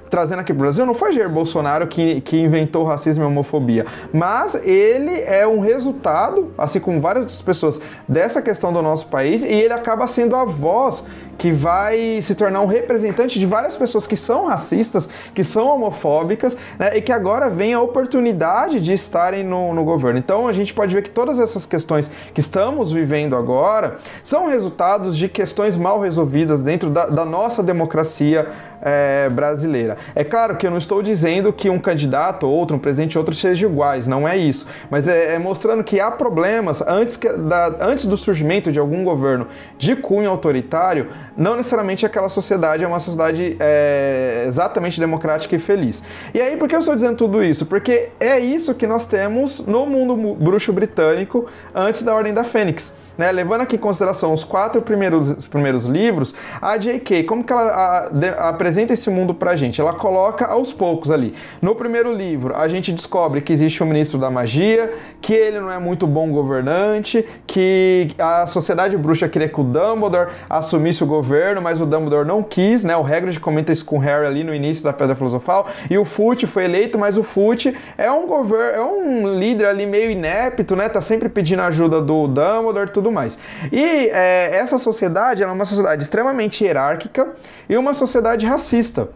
trazendo aqui para o Brasil, não foi Jair Bolsonaro que, que inventou racismo e homofobia, mas ele é um resultado, assim como várias outras pessoas, dessa questão do nosso país e ele acaba sendo a voz que vai se tornar um representante de várias pessoas que são racistas, que são homofóbicas, né, e que agora vem a oportunidade de estarem no, no, governo. Então a gente pode ver que todas essas questões que estamos vivendo agora são resultados de questões mal resolvidas dentro da, da nossa democracia é, brasileira. É claro que eu não estou dizendo que um candidato, outro, um presidente, outro sejam iguais, não é isso. Mas é, é mostrando que há problemas antes, que, da, antes do surgimento de algum governo de cunho autoritário, não necessariamente aquela sociedade é uma sociedade é, exatamente democrática e feliz. E aí, por que eu estou dizendo tudo isso? Porque é isso que nós temos no mundo bruxo britânico antes da Ordem da Fênix. Né? Levando aqui em consideração os quatro primeiros, primeiros livros, a J.K., como que ela a, de, apresenta esse mundo pra gente? Ela coloca aos poucos ali. No primeiro livro, a gente descobre que existe um ministro da magia, que ele não é muito bom governante, que a sociedade bruxa queria que o Dumbledore assumisse o governo, mas o Dumbledore não quis, né? O Hagrid comenta isso com o Harry ali no início da Pedra Filosofal, e o Fute foi eleito, mas o Fute é um governo, é um líder ali meio inepto, né? Tá sempre pedindo ajuda do Dumbledore, tudo tudo mais. E é, essa sociedade é uma sociedade extremamente hierárquica e uma sociedade racista.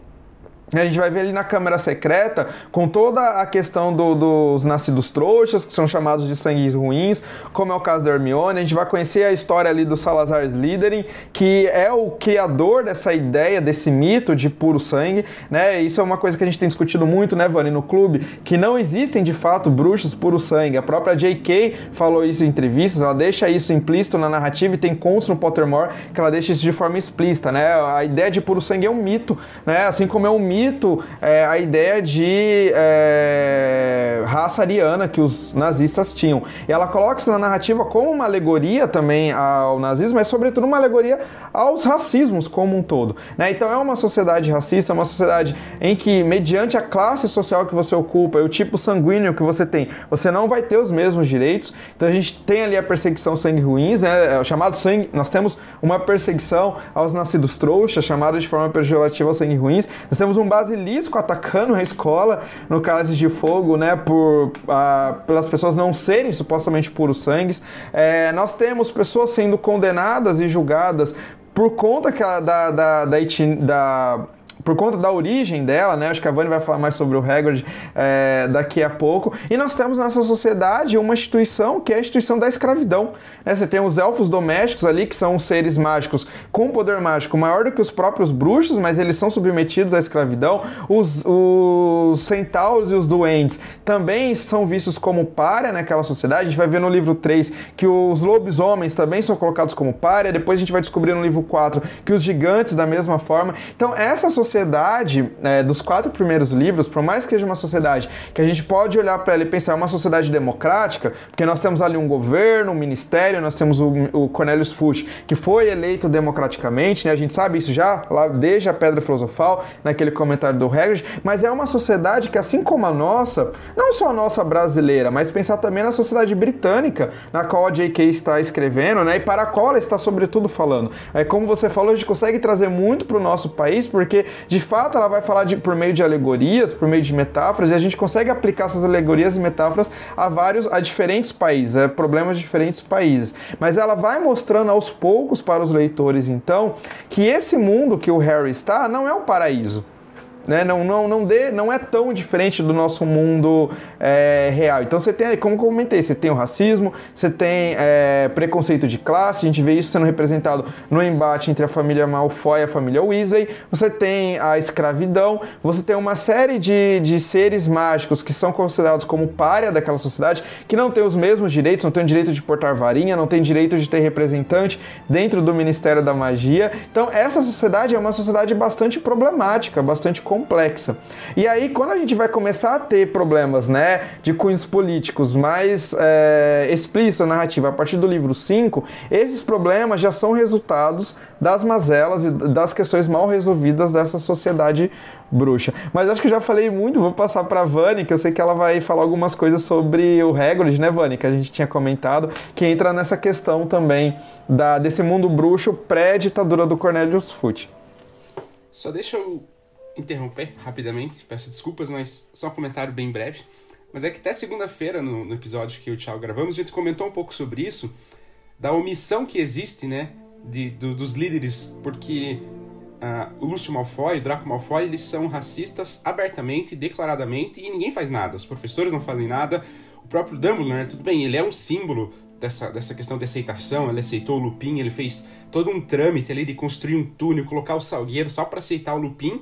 A gente vai ver ali na Câmara Secreta, com toda a questão do, dos nascidos trouxas, que são chamados de sangues ruins, como é o caso da Hermione. A gente vai conhecer a história ali do Salazar Slytherin, que é o criador dessa ideia, desse mito de puro sangue. Né? Isso é uma coisa que a gente tem discutido muito, né, Vani, no clube, que não existem de fato bruxos puro sangue. A própria J.K. falou isso em entrevistas, ela deixa isso implícito na narrativa e tem contos no Pottermore que ela deixa isso de forma explícita. Né? A ideia de puro sangue é um mito, né? assim como é um mito mito é, a ideia de é, raça ariana que os nazistas tinham. E ela coloca isso na narrativa como uma alegoria também ao nazismo, mas sobretudo uma alegoria aos racismos como um todo. Né? Então é uma sociedade racista, uma sociedade em que, mediante a classe social que você ocupa e o tipo sanguíneo que você tem, você não vai ter os mesmos direitos. Então a gente tem ali a perseguição sangue ruins, né? É o chamado sangue. Nós temos uma perseguição aos nascidos trouxas, chamado de forma pejorativa sangue ruins. Nós temos um basilisco atacando a escola no Cálice de Fogo, né? Por, ah, pelas pessoas não serem supostamente puros sangues. É, nós temos pessoas sendo condenadas e julgadas por conta que a, da, da, da, da por conta da origem dela, né? Acho que a Vani vai falar mais sobre o Hagrid é, daqui a pouco. E nós temos nessa sociedade uma instituição que é a instituição da escravidão. Né? Você tem os elfos domésticos ali, que são seres mágicos com poder mágico maior do que os próprios bruxos, mas eles são submetidos à escravidão. Os, os centauros e os duendes também são vistos como párea naquela sociedade. A gente vai ver no livro 3 que os lobisomens também são colocados como párea. Depois a gente vai descobrir no livro 4 que os gigantes da mesma forma. Então, essa sociedade sociedade é, dos quatro primeiros livros, por mais que seja uma sociedade que a gente pode olhar para ela e pensar é uma sociedade democrática, porque nós temos ali um governo, um ministério, nós temos o, o Cornelius Fudge, que foi eleito democraticamente, né? a gente sabe isso já lá desde a Pedra Filosofal, naquele comentário do Hagrid, mas é uma sociedade que, assim como a nossa, não só a nossa brasileira, mas pensar também na sociedade britânica, na qual a J.K. está escrevendo, né? e para a qual ela está sobretudo falando. É como você falou, a gente consegue trazer muito para o nosso país, porque de fato, ela vai falar de, por meio de alegorias, por meio de metáforas, e a gente consegue aplicar essas alegorias e metáforas a vários, a diferentes países, a problemas de diferentes países. Mas ela vai mostrando aos poucos para os leitores, então, que esse mundo que o Harry está não é o paraíso. Né? Não, não, não, dê, não é tão diferente do nosso mundo é, real. Então você tem, como eu comentei, você tem o racismo, você tem é, preconceito de classe, a gente vê isso sendo representado no embate entre a família Malfoy e a família Weasley, você tem a escravidão, você tem uma série de, de seres mágicos que são considerados como párea daquela sociedade, que não tem os mesmos direitos, não tem o direito de portar varinha, não tem direito de ter representante dentro do Ministério da Magia. Então essa sociedade é uma sociedade bastante problemática, bastante complexa. E aí, quando a gente vai começar a ter problemas né, de cunhos políticos mais é, explícitos na narrativa a partir do livro 5, esses problemas já são resultados das mazelas e das questões mal resolvidas dessa sociedade bruxa. Mas acho que eu já falei muito, vou passar para Vani, que eu sei que ela vai falar algumas coisas sobre o Hagrid, né, Vani, que a gente tinha comentado, que entra nessa questão também da, desse mundo bruxo pré-ditadura do Cornelius Fudge. Só deixa eu interromper rapidamente, peço desculpas, mas só um comentário bem breve. Mas é que até segunda-feira, no, no, episódio que o Thiago gravamos, a gente comentou um pouco sobre isso, da omissão que existe, né, de, do, dos líderes, porque uh, o Lúcio Malfoy, o Draco Malfoy, eles são racistas abertamente, declaradamente, e ninguém faz nada. Os professores não fazem nada. O próprio Dumbledore, né, tudo bem, ele é um símbolo dessa, dessa questão de aceitação, ele aceitou o Lupin, ele fez todo um trâmite ali de construir um túnel, colocar o Salgueiro só para aceitar o Lupin,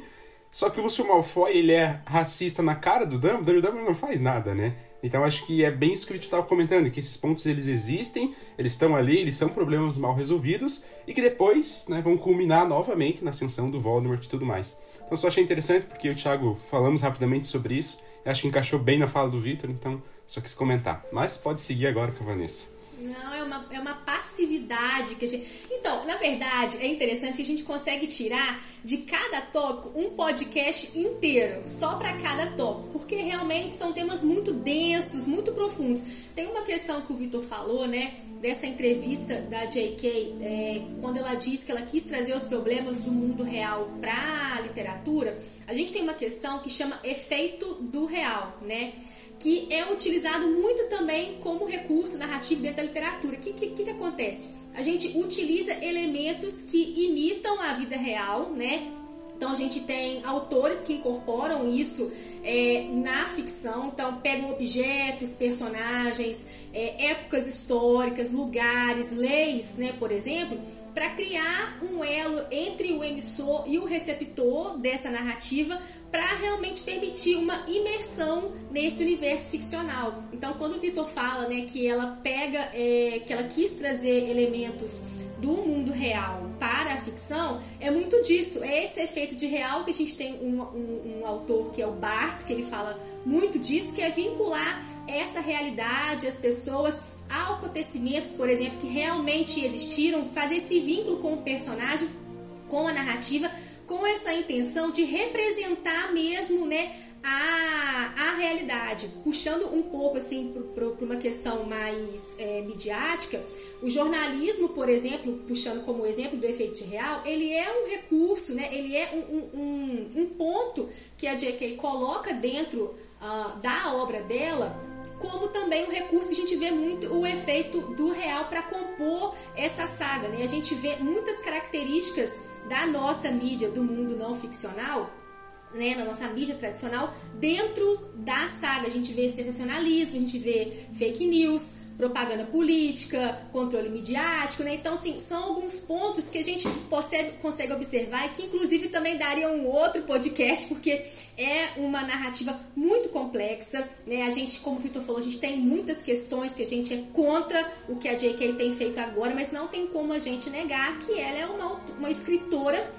só que o Lúcio Malfoy, ele é racista na cara do Dumbledore o Dumbledore não faz nada, né? Então acho que é bem isso que o estava comentando, que esses pontos eles existem, eles estão ali, eles são problemas mal resolvidos e que depois né, vão culminar novamente na ascensão do Voldemort e tudo mais. Então só achei interessante porque o Thiago falamos rapidamente sobre isso, acho que encaixou bem na fala do Victor, então só quis comentar. Mas pode seguir agora com a Vanessa. Não, é uma, é uma passividade que a gente. Então, na verdade, é interessante que a gente consegue tirar de cada tópico um podcast inteiro, só para cada tópico, porque realmente são temas muito densos, muito profundos. Tem uma questão que o Vitor falou, né? Dessa entrevista da J.K., é, quando ela disse que ela quis trazer os problemas do mundo real para a literatura, a gente tem uma questão que chama efeito do real, né? Que é utilizado muito também como recurso narrativo dentro da literatura. O que, que, que, acontece? A gente utiliza elementos que imitam a vida real, né? Então a gente tem autores que incorporam isso é, na ficção, então pegam objetos, personagens, é, épocas históricas, lugares, leis, né, por exemplo, para criar um elo entre o emissor e o receptor dessa narrativa para realmente permitir uma imersão nesse universo ficcional. Então, quando o Vitor fala né, que ela pega, é, que ela quis trazer elementos do mundo real para a ficção é muito disso. É esse efeito de real que a gente tem um, um, um autor que é o Barthes, que ele fala muito disso, que é vincular essa realidade, as pessoas a acontecimentos, por exemplo, que realmente existiram, fazer esse vínculo com o personagem, com a narrativa, com essa intenção de representar mesmo, né, a, a realidade, puxando um pouco assim para uma questão mais é, midiática, o jornalismo, por exemplo, puxando como exemplo do efeito real, ele é um recurso, né? ele é um, um, um ponto que a J.K. coloca dentro uh, da obra dela como também um recurso que a gente vê muito o efeito do real para compor essa saga. Né? A gente vê muitas características da nossa mídia, do mundo não ficcional, né, na nossa mídia tradicional, dentro da saga. A gente vê sensacionalismo, a gente vê fake news, propaganda política, controle midiático, né? Então, assim, são alguns pontos que a gente consegue, consegue observar e que, inclusive, também daria um outro podcast, porque é uma narrativa muito complexa, né? A gente, como o Vitor falou, a gente tem muitas questões que a gente é contra o que a J.K. tem feito agora, mas não tem como a gente negar que ela é uma, uma escritora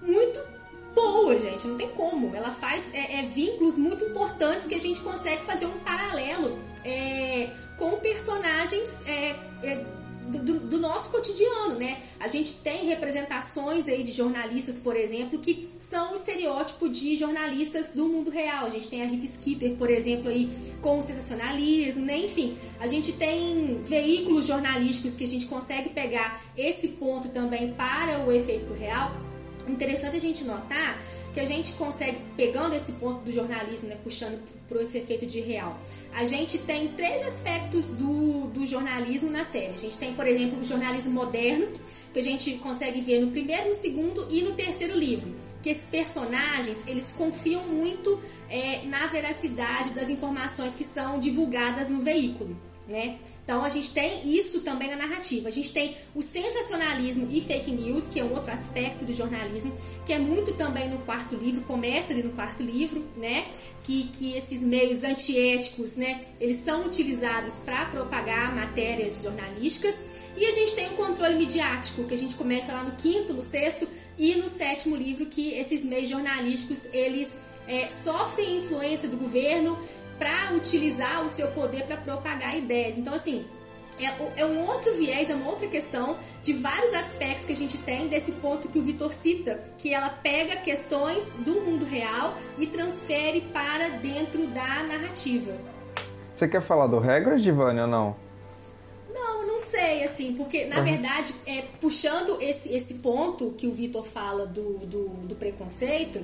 muito boa, gente, não tem como. Ela faz é, é, vínculos muito importantes que a gente consegue fazer um paralelo é, com personagens é, é, do, do, nosso cotidiano, né? A gente tem representações aí de jornalistas, por exemplo, que são o estereótipo de jornalistas do mundo real. A gente tem a Rita Skeeter, por exemplo, aí com o sensacionalismo, né? Enfim, a gente tem veículos jornalísticos que a gente consegue pegar esse ponto também para o efeito real. Interessante a gente notar que a gente consegue, pegando esse ponto do jornalismo, né, puxando para esse efeito de real, a gente tem três aspectos do, do jornalismo na série. A gente tem, por exemplo, o jornalismo moderno, que a gente consegue ver no primeiro, no segundo e no terceiro livro. Que esses personagens, eles confiam muito é, na veracidade das informações que são divulgadas no veículo né? Então a gente tem isso também na narrativa. A gente tem o sensacionalismo e fake news, que é um outro aspecto do jornalismo, que é muito também no quarto livro, começa ali no quarto livro, né? Que, que esses meios antiéticos, né? Eles são utilizados para propagar matérias jornalísticas. E a gente tem o controle midiático, que a gente começa lá no quinto, no sexto e no sétimo livro, que esses meios jornalísticos eles é, sofrem influência do governo para utilizar o seu poder para propagar ideias. Então, assim, é, é, um outro viés, é uma outra questão de vários aspectos que a gente tem desse ponto que o Vitor cita, que ela pega questões do mundo real e transfere para dentro da narrativa. Você quer falar do Hagrid, Vânia, ou não? Não, não sei, assim, porque na uhum. verdade, é, puxando esse, esse ponto que o Vitor fala do, do, do preconceito,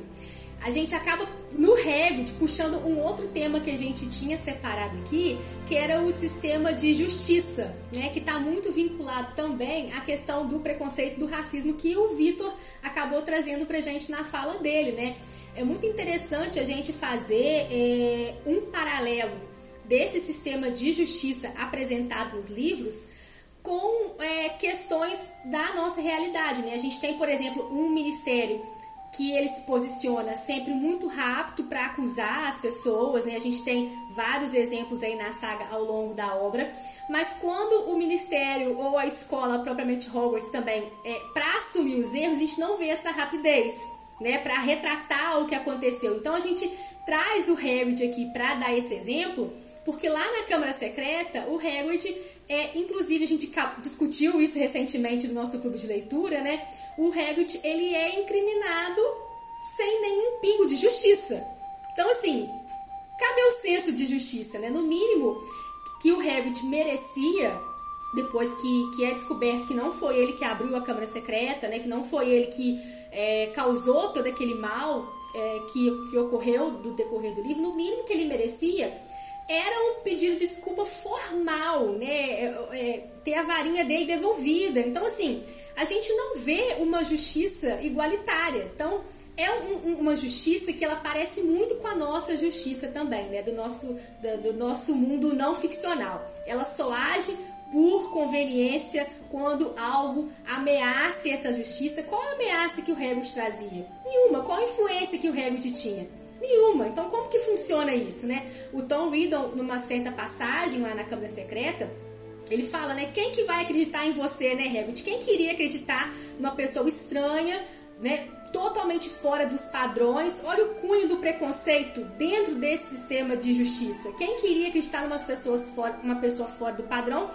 a gente acaba no Revit puxando um outro tema que a gente tinha separado aqui, que era o sistema de justiça, né, que está muito vinculado também à questão do preconceito, do racismo que o Vitor acabou trazendo para gente na fala dele, né? É muito interessante a gente fazer é, um paralelo desse sistema de justiça apresentado nos livros com é, questões da nossa realidade, né? A gente tem, por exemplo, um ministério que ele se posiciona sempre muito rápido para acusar as pessoas, né? A gente tem vários exemplos aí na saga ao longo da obra, mas quando o ministério ou a escola propriamente Hogwarts também é para assumir os erros, a gente não vê essa rapidez, né? Para retratar o que aconteceu. Então a gente traz o Hagrid aqui para dar esse exemplo, porque lá na Câmara Secreta o Hagrid é, inclusive a gente discutiu isso recentemente no nosso clube de leitura, né? o Hagrid ele é incriminado sem nenhum pingo de justiça. Então, assim, cadê o senso de justiça, né? No mínimo, que o Hagrid merecia, depois que, que é descoberto que não foi ele que abriu a Câmara Secreta, né? Que não foi ele que é, causou todo aquele mal é, que, que ocorreu do decorrer do livro, no mínimo que ele merecia era um pedido de desculpa formal, né? É, é, ter a varinha dele devolvida. Então, assim, a gente não vê uma justiça igualitária. Então, é um, uma justiça que ela parece muito com a nossa justiça também, né? Do nosso, do, do nosso mundo não ficcional. Ela só age por conveniência quando algo ameaça essa justiça. Qual a ameaça que o Hagrid trazia? Nenhuma. Qual a influência que o Hagrid tinha? Nenhuma. Então, como que funciona isso, né? O Tom Riddle, numa certa passagem lá na Câmara Secreta, Ele fala, né? Quem que vai acreditar em você, né, Hagrid? Quem queria acreditar numa pessoa estranha, né? Totalmente fora dos padrões. Olha o cunho do preconceito dentro desse sistema de justiça. Quem queria acreditar numa pessoas fora, uma pessoa fora do padrão?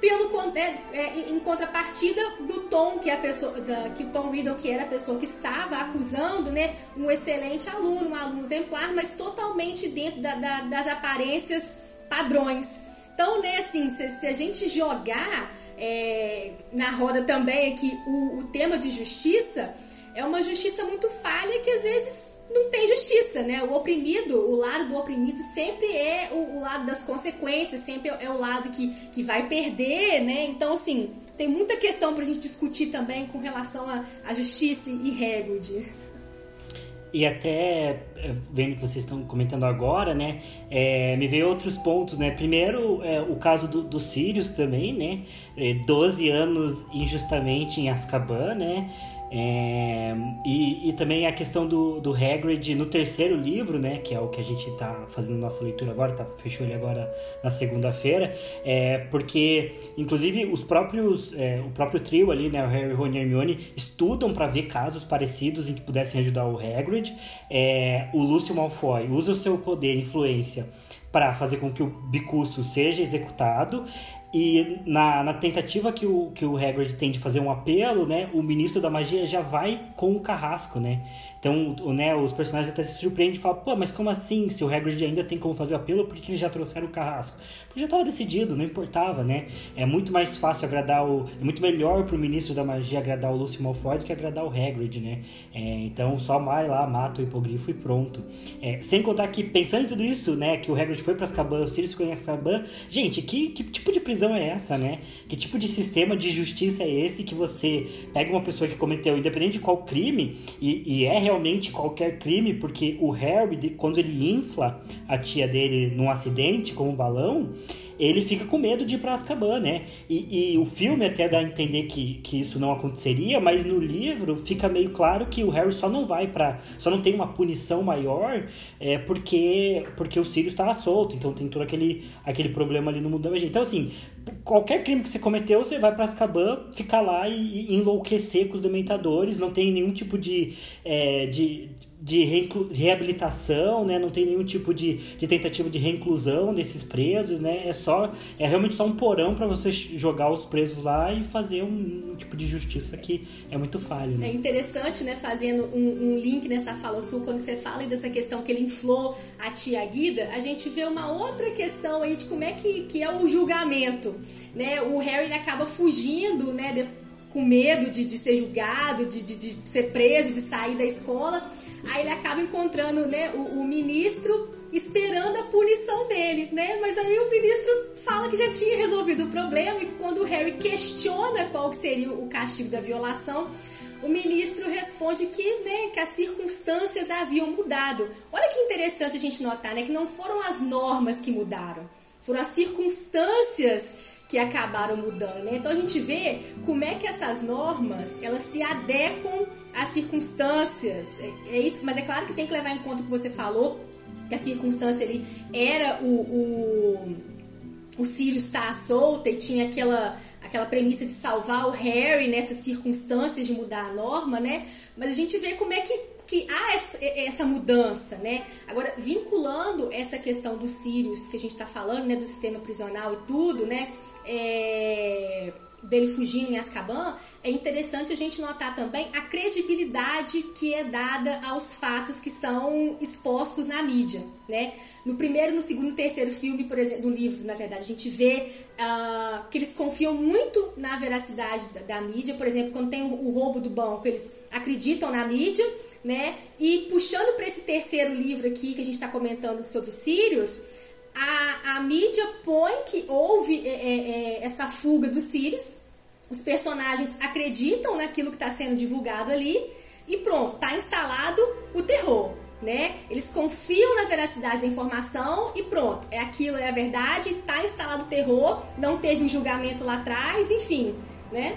Pelo é, é, em contrapartida do Tom, que é a pessoa, da, que Tom Riddle, que era a pessoa que estava acusando, né, um excelente aluno, um aluno exemplar, mas totalmente dentro da, da, das aparências padrões. Então, né, assim, se, se a gente jogar é, na roda também aqui o, o tema de justiça, é uma justiça muito falha que às vezes não tem justiça, né? O oprimido, o lado do oprimido sempre é o, o lado das consequências, sempre é, é o lado que, que vai perder, né? Então, assim, tem muita questão pra gente discutir também com relação à justiça e Hagrid. E até é, vendo que vocês estão comentando agora, né? É, me veio outros pontos, né? Primeiro, é, o caso do, do Sirius também, né? É, 12 anos injustamente em Azkaban, né? É, e, e também a questão do, do Hagrid no terceiro livro, né, que é o que a gente está fazendo nossa leitura agora, tá, fechou ele agora na segunda-feira, é, porque inclusive os próprios, é, o próprio trio ali, né, o Harry, Ron e Hermione, estudam para ver casos parecidos em que pudessem ajudar o Hagrid. É, o Lúcio Malfoy usa o seu poder e influência para fazer com que o Bicurso seja executado. E na, na tentativa que o, que o Hagrid tem de fazer um apelo, né, o ministro da magia já vai com o carrasco, né? Então, o, né, os personagens até se surpreendem e falam, pô, mas como assim? Se o Hagrid ainda tem como fazer o apelo, por que eles já trouxeram o carrasco? Já estava decidido, não importava, né? É muito mais fácil agradar o... É muito melhor pro ministro da magia agradar o Lúcio Malfoy do que agradar o Hagrid, né? É, então, só vai lá, mata o hipogrifo e pronto. É, sem contar que, pensando em tudo isso, né, que o Hagrid foi pra Azkaban, o Sirius ficou em Azkaban, gente, que, que tipo de prisão é essa, né? Que tipo de sistema de justiça é esse que você pega uma pessoa que cometeu, independente de qual crime, e, e é realmente qualquer crime, porque o Harry, quando ele infla a tia dele num acidente com um balão, ele fica com medo de ir para Azkaban, né? E, e, o filme até dá a entender que, que isso não aconteceria, mas no livro fica meio claro que o Harry só não vai para, só não tem uma punição maior, é porque porque o Sirius estava solto, então tem todo aquele aquele problema ali no mundo da magia. Então assim, qualquer crime que você cometeu, você vai para Azkaban, ficar lá e, e, enlouquecer com os dementadores, não tem nenhum tipo de, é, de de, reabilitação, né? Não tem nenhum tipo de, de tentativa de reinclusão desses presos, né? É só é realmente só um porão para você jogar os presos lá e fazer um, um, tipo de justiça que é muito falho. Né? É interessante, né? Fazendo um, um, link nessa fala sua quando você fala dessa questão que ele inflou a tia Guida, a gente vê uma outra questão aí de como é que, que é o julgamento, né? O Harry acaba fugindo, né? De, com medo de, de ser julgado, de, de, de ser preso, de sair da escola Aí ele acaba encontrando né, o, o ministro esperando a punição dele, né? Mas aí o ministro fala que já tinha resolvido o problema e quando o Harry questiona qual seria o castigo da violação, o ministro responde que, né, que as circunstâncias haviam mudado. Olha que interessante a gente notar, né, que não foram as normas que mudaram, foram as circunstâncias que acabaram mudando, né? Então a gente vê como é que essas normas elas se adequam às circunstâncias. É, é isso, mas é claro que tem que levar em conta o que você falou, que a circunstância ali era o, o, o Sirius estar solta e tinha aquela, aquela premissa de salvar o Harry nessas circunstâncias de mudar a norma, né? Mas a gente vê como é que, que há essa, essa mudança, né? Agora, vinculando essa questão do Sirius que a gente está falando, né? Do sistema prisional e tudo, né? É, dele fugindo em Azkaban, é interessante a gente notar também a credibilidade que é dada aos fatos que são expostos na mídia, né? No primeiro, no segundo e terceiro filme, por exemplo, no livro, na verdade, a gente vê uh, que eles confiam muito na veracidade da, da mídia. Por exemplo, quando tem o, o, roubo do banco, eles acreditam na mídia, né? E puxando para esse terceiro livro aqui que a gente está comentando sobre os Sirius, a, mídia põe que houve é, é, é, essa fuga dos Sirius, os personagens acreditam naquilo que está sendo divulgado ali e pronto, está instalado o terror. Né? Eles confiam na veracidade da informação e pronto, é aquilo, é a verdade, está instalado o terror, não teve um julgamento lá atrás, enfim, né?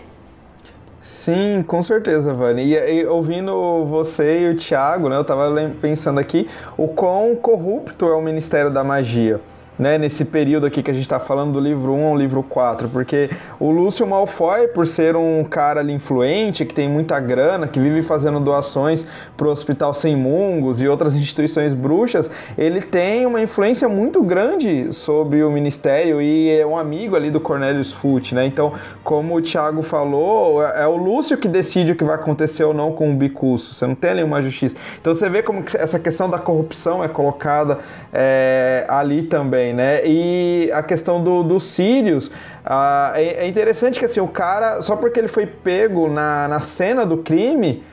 Sim, com certeza, Vani. E, e, ouvindo você e o Thiago, né, eu estava pensando aqui o quão corrupto é o Ministério da Magia. Né, nesse período aqui que a gente está falando do livro 1 ao livro 4, porque o Lúcio Malfoy, por ser um cara ali influente, que tem muita grana, que vive fazendo doações para o Hospital Sem Mungos e outras instituições bruxas, ele tem uma influência muito grande sobre o ministério e é um amigo ali do Cornelius Foote, né? Então, como o Thiago falou, é, é o Lúcio que decide o que vai acontecer ou não com o Bicuço, você não tem nenhuma justiça. Então você vê como essa questão da corrupção é colocada é, ali também também, né? E a questão do, do Sirius, uh, é, é, interessante que assim, o cara, só porque ele foi pego na, na cena do crime,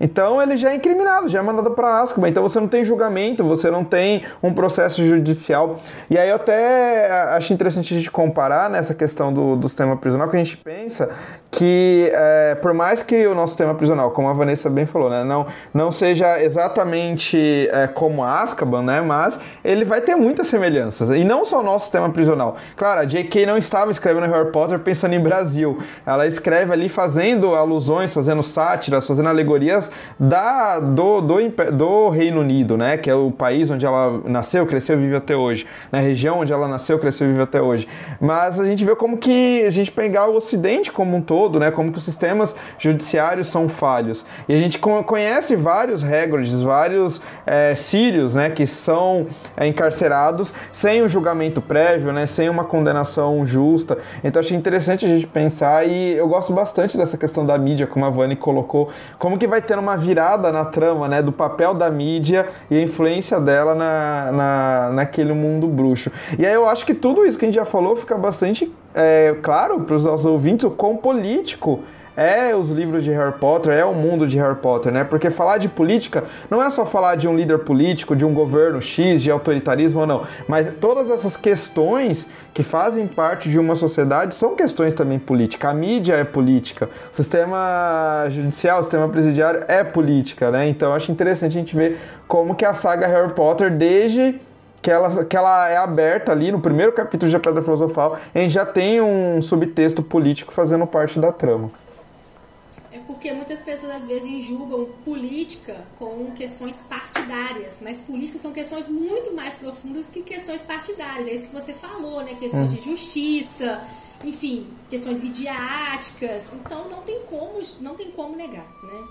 então ele já é incriminado, já é mandado para Azkaban. Então você não tem julgamento, você não tem um processo judicial. E aí eu até acho interessante a gente comparar nessa questão do, do sistema prisional, que a gente pensa que é, por mais que o nosso sistema prisional, como a Vanessa bem falou, né, não, não seja exatamente é, como Azkaban, né, mas ele vai ter muitas semelhanças. E não só o nosso sistema prisional. Claro, a J.K. não estava escrevendo Harry Potter pensando em Brasil. Ela escreve ali fazendo alusões, fazendo sátiras, fazendo alegorias da, do, do, do, Reino Unido, né? Que é o país onde ela nasceu, cresceu e vive até hoje. Na né? região onde ela nasceu, cresceu e vive até hoje. Mas a gente vê como que a gente pegar o Ocidente como um todo, né? Como que os sistemas judiciários são falhos. E a gente conhece vários Hagrids, vários é, sírios, né? Que são é, encarcerados sem um julgamento prévio, né? Sem uma condenação justa. Então achei interessante a gente pensar e eu gosto bastante dessa questão da mídia, como a Vani colocou, como que vai ter uma virada na trama, né, do papel da mídia e a influência dela na, na, naquele mundo bruxo. E aí eu acho que tudo isso que a gente já falou fica bastante é, claro para os nossos ouvintes o quão político é os livros de Harry Potter, é o mundo de Harry Potter, né? Porque falar de política não é só falar de um líder político, de um governo X, de autoritarismo ou não, mas todas essas questões que fazem parte de uma sociedade são questões também políticas. A mídia é política, o sistema judicial, o sistema presidiário é política, né? Então acho interessante a gente ver como que a saga Harry Potter, desde que ela, que ela é aberta ali no primeiro capítulo de A Pedra Filosofal, a gente já tem um subtexto político fazendo parte da trama. Porque muitas pessoas às vezes julgam política com questões partidárias, mas políticas são questões muito mais profundas que questões partidárias. É isso que você falou, né? Questões hum. de justiça, enfim, questões midiáticas. Então não tem como, não tem como negar, né?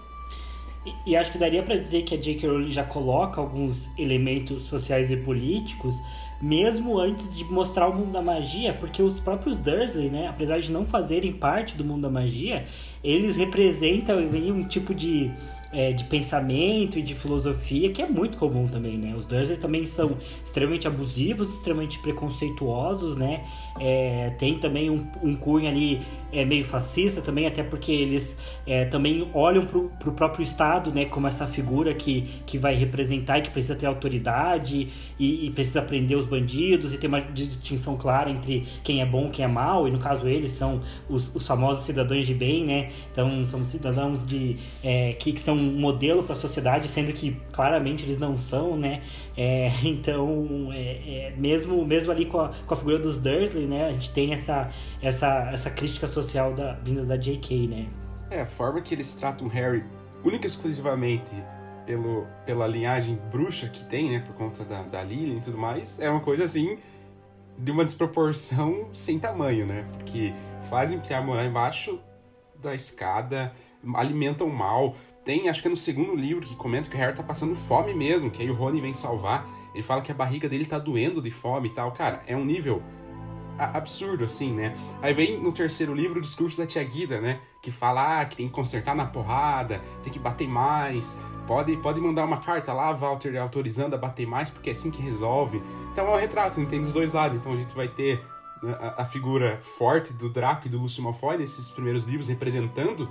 E, e acho que daria para dizer que a J.K. Rowling já coloca alguns elementos sociais e políticos mesmo antes de mostrar o mundo da magia, porque os próprios Dursley, né, apesar de não fazerem parte do mundo da magia, eles representam um tipo de é, de pensamento e de filosofia que é muito comum também, né? Os Dursley também são extremamente abusivos, extremamente preconceituosos, né? É, tem também um, um cunho ali é, meio fascista também, até porque eles é, também olham pro, pro próprio Estado, né? Como essa figura que, que vai representar e que precisa ter autoridade e, e precisa prender os bandidos e ter uma distinção clara entre quem é bom e quem é mal, e no caso eles são os, os famosos cidadãos de bem, né? Então são cidadãos de, é, que, que são modelo para a sociedade, sendo que claramente eles não são, né? É, então, é, é, mesmo, mesmo ali com a, com a figura dos Dursley, né? A gente tem essa, essa, essa crítica social da, vinda da J.K., né? É, a forma que eles tratam Harry única e exclusivamente pelo, pela linhagem bruxa que tem, né? Por conta da, da Lily e tudo mais, é uma coisa assim de uma desproporção sem tamanho, né? Porque fazem Piá morar embaixo da escada, alimentam mal. Tem, acho que é no segundo livro, que comenta que o Harry tá passando fome mesmo, que aí o Rony vem salvar. Ele fala que a barriga dele tá doendo de fome e tal. Cara, é um nível absurdo, assim, né? Aí vem no terceiro livro o discurso da tia Guida, né? Que fala ah, que tem que consertar na porrada, tem que bater mais, pode, pode mandar uma carta lá, Walter, autorizando a bater mais, porque é assim que resolve. Então é um retrato, tem dos dois lados. Então a gente vai ter a, a figura forte do Draco e do Lúcio Malfoy nesses primeiros livros representando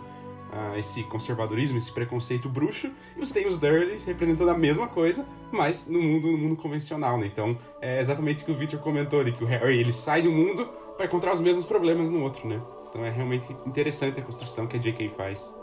uh, esse conservadorismo, esse preconceito bruxo, e você tem os representando a mesma coisa, mas no mundo, no mundo convencional, né? Então, é exatamente o que o Victor comentou ali, que o Harry, ele sai um mundo para encontrar os mesmos problemas no outro, né? Então é realmente interessante a construção que a J.K. faz.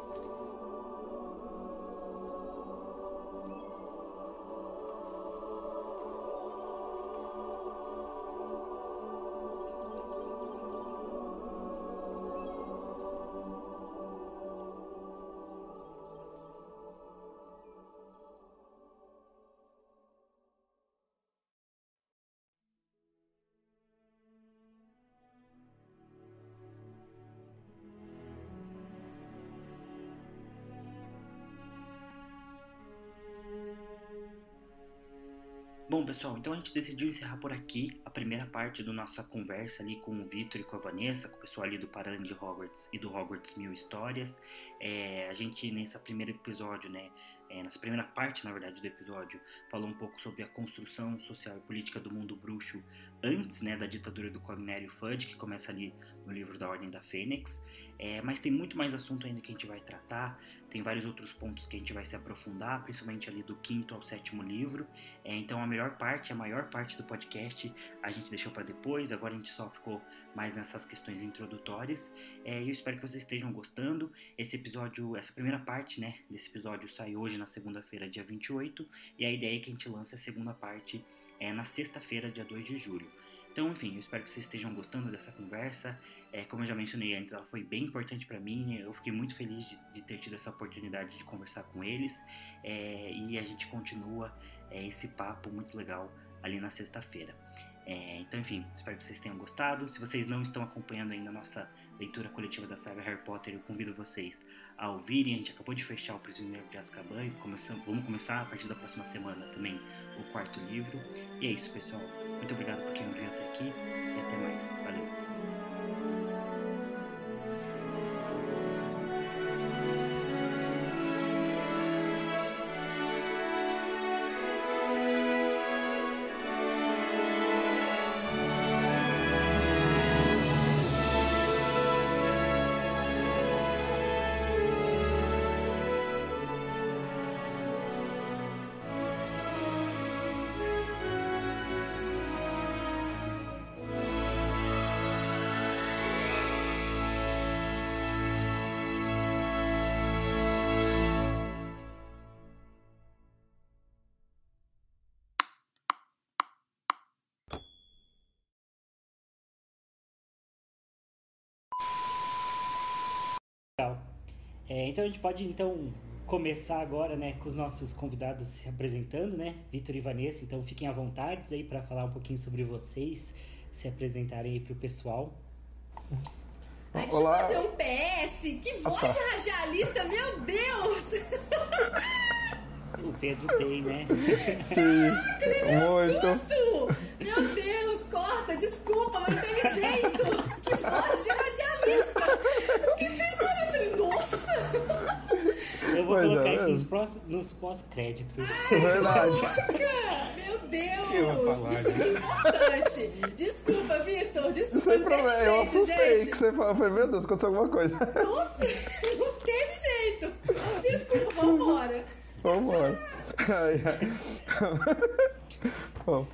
Bom, pessoal, então a gente decidiu encerrar por aqui a primeira parte da nossa conversa ali com o Vitor e com a Vanessa, com o pessoal ali do Paralelo de Hogwarts e do Hogwarts Mil Histórias. É, a gente, nesse primeiro episódio, né, é, nessa primeira parte, na verdade, do episódio, falou um pouco sobre a construção social e política do mundo bruxo antes né, da ditadura do Cornélio Fudge, que começa ali no livro da Ordem da Fênix. É, mas tem muito mais assunto ainda que a gente vai tratar, tem vários outros pontos que a gente vai se aprofundar, principalmente ali do quinto ao sétimo livro. É, então a melhor parte, a maior parte do podcast a gente deixou para depois, agora a gente só ficou mais nessas questões introdutórias. É, eu espero que vocês estejam gostando. Esse episódio, essa primeira parte né, desse episódio sai hoje na segunda-feira, dia 28, e a ideia é que a gente lance a segunda parte é, na sexta-feira, dia 2 de julho. Então, enfim, eu espero que vocês estejam gostando dessa conversa. É, como eu já mencionei antes, ela foi bem importante para mim. Eu fiquei muito feliz de, de, ter tido essa oportunidade de conversar com eles. É, e a gente continua é, esse papo muito legal ali na sexta-feira. É, então, enfim, espero que vocês tenham gostado. Se vocês não estão acompanhando ainda a nossa leitura coletiva da saga Harry Potter, eu convido vocês a ouvirem. A gente acabou de fechar o Prisioneiro de Azkaban vamos começar a partir da próxima semana também o quarto livro. E é isso, pessoal. Muito obrigado por quem ouviu até É, então a gente pode então começar agora, né, com os nossos convidados se apresentando, né, Vitor e Vanessa. Então fiquem à vontade aí para falar um pouquinho sobre vocês, se apresentarem aí pro pessoal. Ai, deixa Olá. eu fazer um PS. Que voz ah, tá. de radialista, meu Deus! O Pedro tem, né? Sim, muito. Susto. Eu vou pois colocar é, isso nos, próximos, nos pós-créditos. Verdade. Louca! Meu Deus! Falar, Me senti importante. Desculpa, Vitor. Desculpa, Sem problema. Eu assustei gente. que você falou. Eu falei, meu Deus, aconteceu alguma coisa. Nossa, não teve jeito. Desculpa, vambora. Vambora. Ai, ai. Bom.